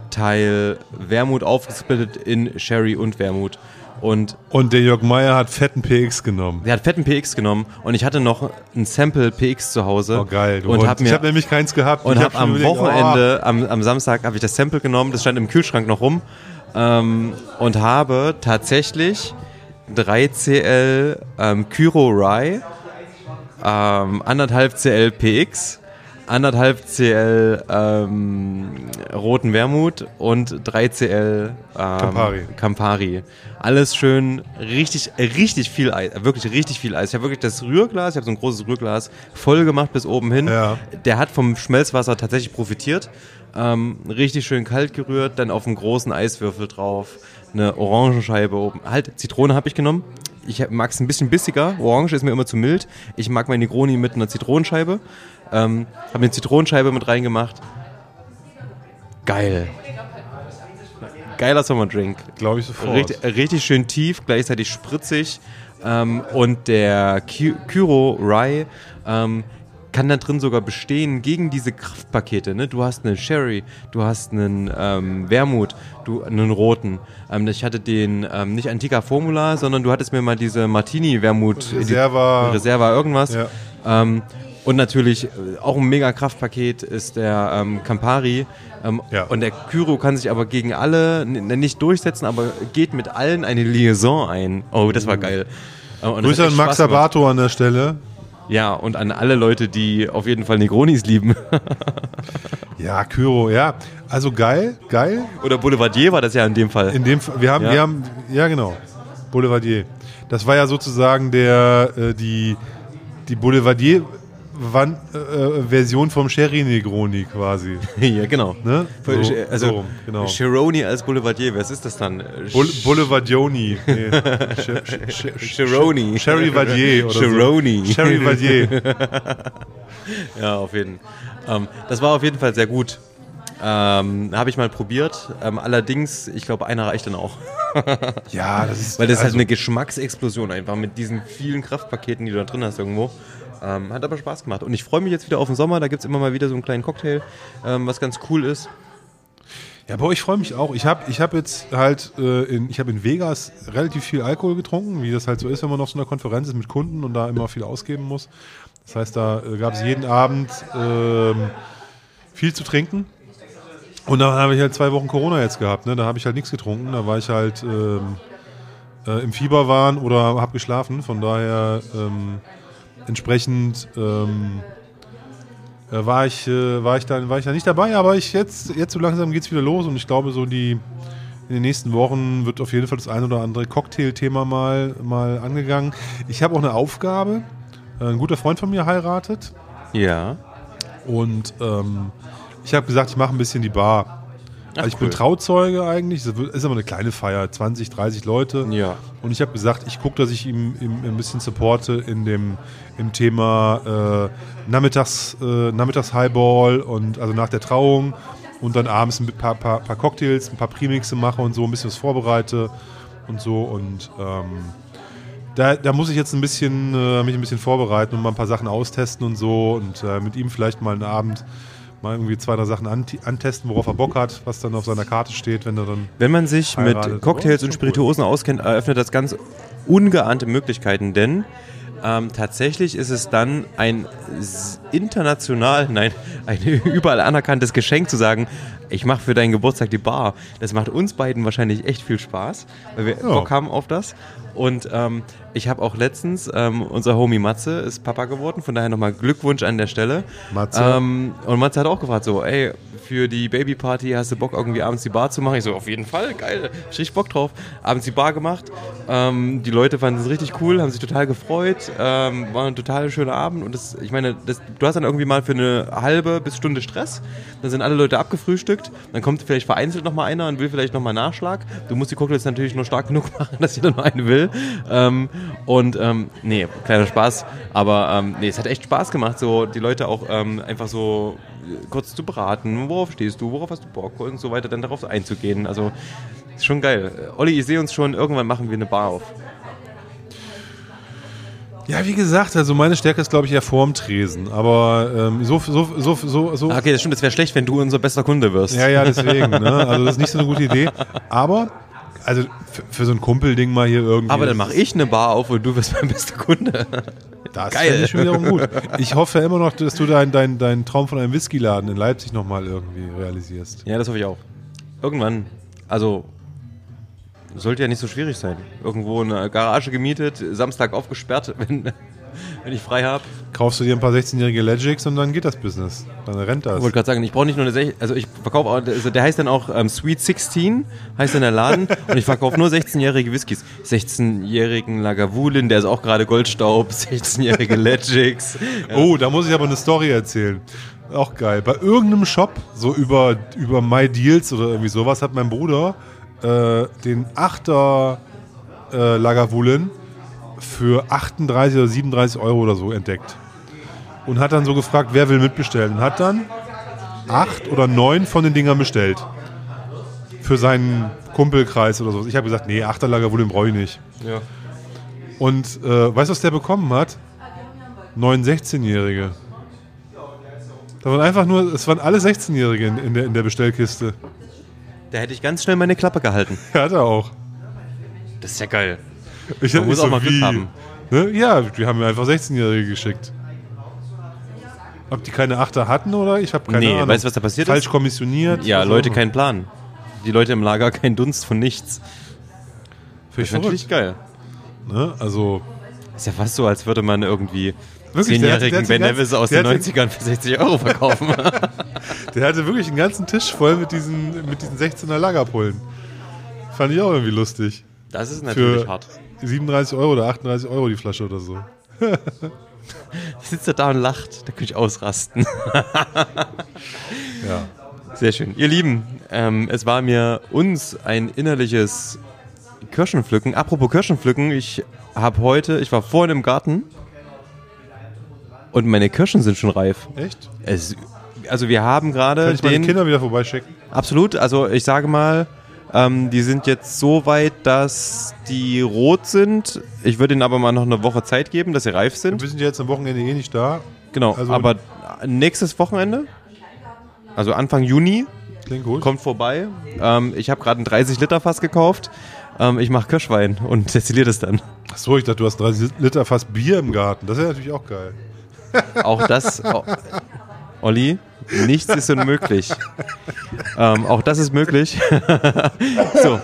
Teil Wermut aufgesplittet in Sherry und Wermut. Und Und der Jörg Meier hat fetten PX genommen. der hat fetten PX genommen und ich hatte noch ein Sample PX zu Hause. Oh geil. Du und hab ich mir habe nämlich keins gehabt. und Ich habe schon am überlegt, oh, Wochenende, am, am Samstag, habe ich das Sample genommen, das stand im Kühlschrank noch rum ähm, und habe tatsächlich 3CL ähm, Kyro Rye, ähm, anderthalb CL PX anderthalb CL ähm, roten Wermut und 3 CL ähm, Campari. Campari. Alles schön, richtig, richtig viel Eis, wirklich richtig viel Eis. Ich habe wirklich das Rührglas, ich habe so ein großes Rührglas voll gemacht bis oben hin. Ja. Der hat vom Schmelzwasser tatsächlich profitiert. Ähm, richtig schön kalt gerührt, dann auf einem großen Eiswürfel drauf, eine Orangenscheibe oben. Halt, Zitrone habe ich genommen. Ich mag es ein bisschen bissiger. Orange ist mir immer zu mild. Ich mag mein Negroni mit einer Zitronenscheibe. Ähm, habe eine Zitronenscheibe mit reingemacht. Geil. Geiler Sommerdrink. Glaube ich sofort. Richtig, richtig schön tief, gleichzeitig spritzig. Ähm, und der Ky- Kyro Rye ähm, kann da drin sogar bestehen gegen diese Kraftpakete. Ne? Du hast einen Sherry, du hast einen ähm, Wermut, du einen roten. Ähm, ich hatte den ähm, nicht Antica Formula, sondern du hattest mir mal diese Martini Wermut Reserva. Reserva irgendwas. Ja. Und natürlich äh, auch ein mega Kraftpaket ist der ähm, Campari. Ähm, Ja. Und der Kyro kann sich aber gegen alle nicht durchsetzen, aber geht mit allen eine Liaison ein. Oh, das war geil. Äh, und Grüße an Max. Sabato an der Stelle. Ja, und an alle Leute, die auf jeden Fall Negronis lieben. Ja, Kyro, ja. Also geil, geil. Oder Boulevardier war das ja in dem Fall. In dem Fall- wir haben, Ja. wir haben, ja genau, Boulevardier. Das war ja sozusagen der, äh, die, die Boulevardier Wan- äh, äh, Version vom Sherry Negroni quasi. ja, genau. Ne? So, also, so, genau. Chironi als Boulevardier, was ist das dann? Boulevardioni. Nee. Chironi. Sherry Vadier oder Chironi. so. Sherry Vadier. Ja, auf jeden Fall. Ähm, das war auf jeden Fall sehr gut. Ähm, Habe ich mal probiert. Ähm, allerdings, ich glaube, einer reicht dann auch. Ja, das ist. Weil das ist halt also, eine Geschmacksexplosion einfach mit diesen vielen Kraftpaketen, die du da drin hast irgendwo. Ähm, hat aber Spaß gemacht. Und ich freue mich jetzt wieder auf den Sommer. Da gibt es immer mal wieder so einen kleinen Cocktail, ähm, was ganz cool ist. Ja, aber ich freue mich auch. Ich habe ich hab jetzt halt äh, in, ich hab in Vegas relativ viel Alkohol getrunken, wie das halt so ist, wenn man auf so einer Konferenz ist mit Kunden und da immer viel ausgeben muss. Das heißt, da äh, gab es jeden Abend ähm, viel zu trinken. Und dann habe ich halt zwei Wochen Corona jetzt gehabt. Ne? Da habe ich halt nichts getrunken. Da war ich halt ähm, äh, im Fieberwahn oder habe geschlafen. Von daher ähm, entsprechend ähm, äh, war, ich, äh, war, ich dann, war ich da nicht dabei. Aber ich jetzt, jetzt so langsam geht es wieder los. Und ich glaube, so die in den nächsten Wochen wird auf jeden Fall das ein oder andere Cocktail-Thema mal, mal angegangen. Ich habe auch eine Aufgabe. Äh, Ein guter Freund von mir heiratet. Ja. Und ähm, ich habe gesagt, ich mache ein bisschen die Bar. Also ich bin cool. Trauzeuge eigentlich. Es wird- ist aber eine kleine Feier, 20, 30 Leute. Ja. Und ich habe gesagt, ich gucke, dass ich ihm, ihm ein bisschen supporte in dem im Thema äh, Nachmittags, äh, Nachmittags Highball und also nach der Trauung und dann abends ein paar, paar, paar Cocktails, ein paar Premixe mache und so, ein bisschen was vorbereite und so und ähm, da, da muss ich jetzt ein bisschen äh, mich ein bisschen vorbereiten und mal ein paar Sachen austesten und so und äh, mit ihm vielleicht mal einen Abend mal irgendwie zwei, drei Sachen antesten, worauf er Bock hat, was dann auf seiner Karte steht, wenn er dann Wenn man sich mit Cocktails und Spirituosen auskennt, eröffnet das ganz ungeahnte Möglichkeiten, denn ähm, tatsächlich ist es dann ein international, nein, ein überall anerkanntes Geschenk zu sagen, ich mache für deinen Geburtstag die Bar. Das macht uns beiden wahrscheinlich echt viel Spaß, weil wir Bock haben auf das. Und ähm, ich habe auch letztens, ähm, unser Homie Matze ist Papa geworden, von daher nochmal Glückwunsch an der Stelle. Matze. Ähm, und Matze hat auch gefragt, so, ey, für die Babyparty hast du Bock, irgendwie abends die Bar zu machen? Ich so, auf jeden Fall, geil, richtig Bock drauf. Abends die Bar gemacht. Ähm, die Leute fanden es richtig cool, haben sich total gefreut. Ähm, war ein total schöner Abend. Und das, ich meine, das, du hast dann irgendwie mal für eine halbe bis Stunde Stress. Dann sind alle Leute abgefrühstückt. Dann kommt vielleicht vereinzelt nochmal einer und will vielleicht nochmal Nachschlag. Du musst die Cocktails natürlich nur stark genug machen, dass jeder nur eine will. Ähm, und ähm, nee, kleiner Spaß. Aber ähm, nee, es hat echt Spaß gemacht, so die Leute auch ähm, einfach so kurz zu beraten. Worauf stehst du? Worauf hast du Bock? Und so weiter, dann darauf einzugehen. Also ist schon geil. Äh, Olli, ich sehe uns schon, irgendwann machen wir eine Bar auf. Ja, wie gesagt, also meine Stärke ist, glaube ich, eher vorm Tresen. Aber ähm, so, so, so, so, so. Ah, Okay, das stimmt, das wäre schlecht, wenn du unser bester Kunde wirst. Ja, ja, deswegen. Ne? Also das ist nicht so eine gute Idee. Aber, also für, für so ein Kumpelding mal hier irgendwie. Aber dann mache ich eine Bar auf und du wirst mein bester Kunde. Das Geil. finde ich schon wiederum gut. Ich hoffe immer noch, dass du deinen dein, dein Traum von einem Whiskyladen in Leipzig nochmal irgendwie realisierst. Ja, das hoffe ich auch. Irgendwann. Also, sollte ja nicht so schwierig sein. Irgendwo eine Garage gemietet, Samstag aufgesperrt, wenn, wenn ich frei habe. Kaufst du dir ein paar 16-jährige Legics und dann geht das Business. Dann rennt das. Ich wollte gerade sagen, ich brauche nicht nur eine 16, also ich verkaufe auch, also der heißt dann auch ähm, Sweet 16, heißt dann der Laden und ich verkaufe nur 16-jährige Whiskys. 16-jährigen Lagavulin, der ist auch gerade Goldstaub, 16-jährige Legics. Oh, da muss ich aber eine Story erzählen. Auch geil. Bei irgendeinem Shop, so über, über My Deals oder irgendwie sowas, hat mein Bruder äh, den 8er äh, Lagavulin für 38 oder 37 Euro oder so entdeckt. Und hat dann so gefragt, wer will mitbestellen. Und hat dann acht oder neun von den Dingern bestellt. Für seinen Kumpelkreis oder so. Ich habe gesagt, nee, 8er Lagavulin brauche ich nicht. Ja. Und äh, weißt du, was der bekommen hat? Neun 16-Jährige. Da waren einfach nur, es waren alle 16-Jährige in, in, der, in der Bestellkiste. Da hätte ich ganz schnell meine Klappe gehalten. Ja, hat er auch. Das ist ja geil. Ich Man muss nicht auch mal Glück haben. Ne? Ja, die haben mir einfach 16-Jährige geschickt. Ob die keine Achter hatten oder? Ich habe keine Nee, Ahnung. weißt du, was da passiert Falsch ist? kommissioniert. Ja, Leute, auch kein Plan. Die Leute im Lager, kein Dunst von nichts. Das ist natürlich geil. Ne? Also, Ist ja fast so, als würde man irgendwie Wirklich, der hat- der zehnjährigen Ben Nevis aus den hat die- 90ern für 60 Euro verkaufen. der hatte wirklich einen ganzen Tisch voll mit diesen, mit diesen 16er Lagerpullen. Fand ich auch irgendwie lustig. Das ist natürlich Für hart. 37 Euro oder 38 Euro die Flasche oder so. Sitzt er da und lacht, da könnte ich ausrasten. Ja. Sehr schön. Ihr Lieben, ähm, es war mir uns ein innerliches Kirschenpflücken. Apropos Kirschenpflücken, ich habe heute, ich war vorhin im Garten und meine Kirschen sind schon reif. Echt? Es, also wir haben gerade Kann ich den Kinder wieder vorbeischicken? absolut, also ich sage mal, ähm, die sind jetzt so weit, dass die rot sind. Ich würde ihnen aber mal noch eine Woche Zeit geben, dass sie reif sind. Wir sind ja jetzt am Wochenende eh nicht da. Genau, Also- aber nächstes Wochenende, also Anfang Juni, kommt vorbei. Ähm, ich habe gerade ein 30 Liter Fass gekauft. Ähm, ich mache Kirschwein und destilliere das dann. Achso, ich dachte, du hast 30 Liter fast Bier im Garten. Das ist ja natürlich auch geil. Auch das, Olli, nichts ist unmöglich. Ähm, auch das ist möglich. so,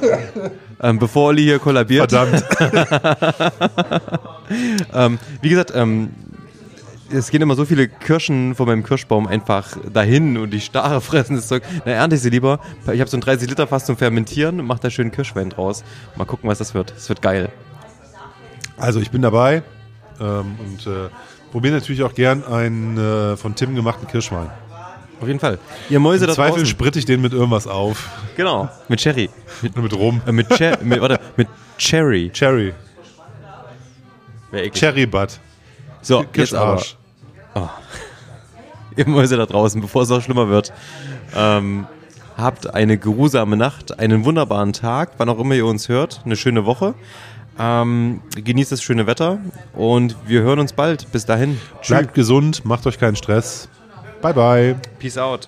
ähm, bevor Olli hier kollabiert. Verdammt. Ähm, wie gesagt, ähm, es gehen immer so viele Kirschen von meinem Kirschbaum einfach dahin und die Starre fressen das Zeug. Na, ernte ich sie lieber. Ich habe so ein 30 Liter Fass zum Fermentieren und mache da schön Kirschwein draus. Mal gucken, was das wird. Es wird geil. Also ich bin dabei ähm, und äh, probiere natürlich auch gern einen äh, von Tim gemachten Kirschwein. Auf jeden Fall. Ihr Mäuse Im da Zweifel draußen. spritte ich den mit irgendwas auf. Genau, mit Cherry. Mit, Mit Rum. äh, mit, Cher mit, warte, mit Cherry. Cherry. Wär eklig. Cherry Butt. So, jetzt aber. Kirscharsch. Ihr Mäuse da draußen, bevor es noch schlimmer wird. Ähm, habt eine geruhsame Nacht, einen wunderbaren Tag, wann auch immer ihr uns hört. Eine schöne Woche. Ähm, genießt das schöne Wetter und wir hören uns bald. Bis dahin. Bleibt gesund, macht euch keinen Stress. Bye bye. Peace out.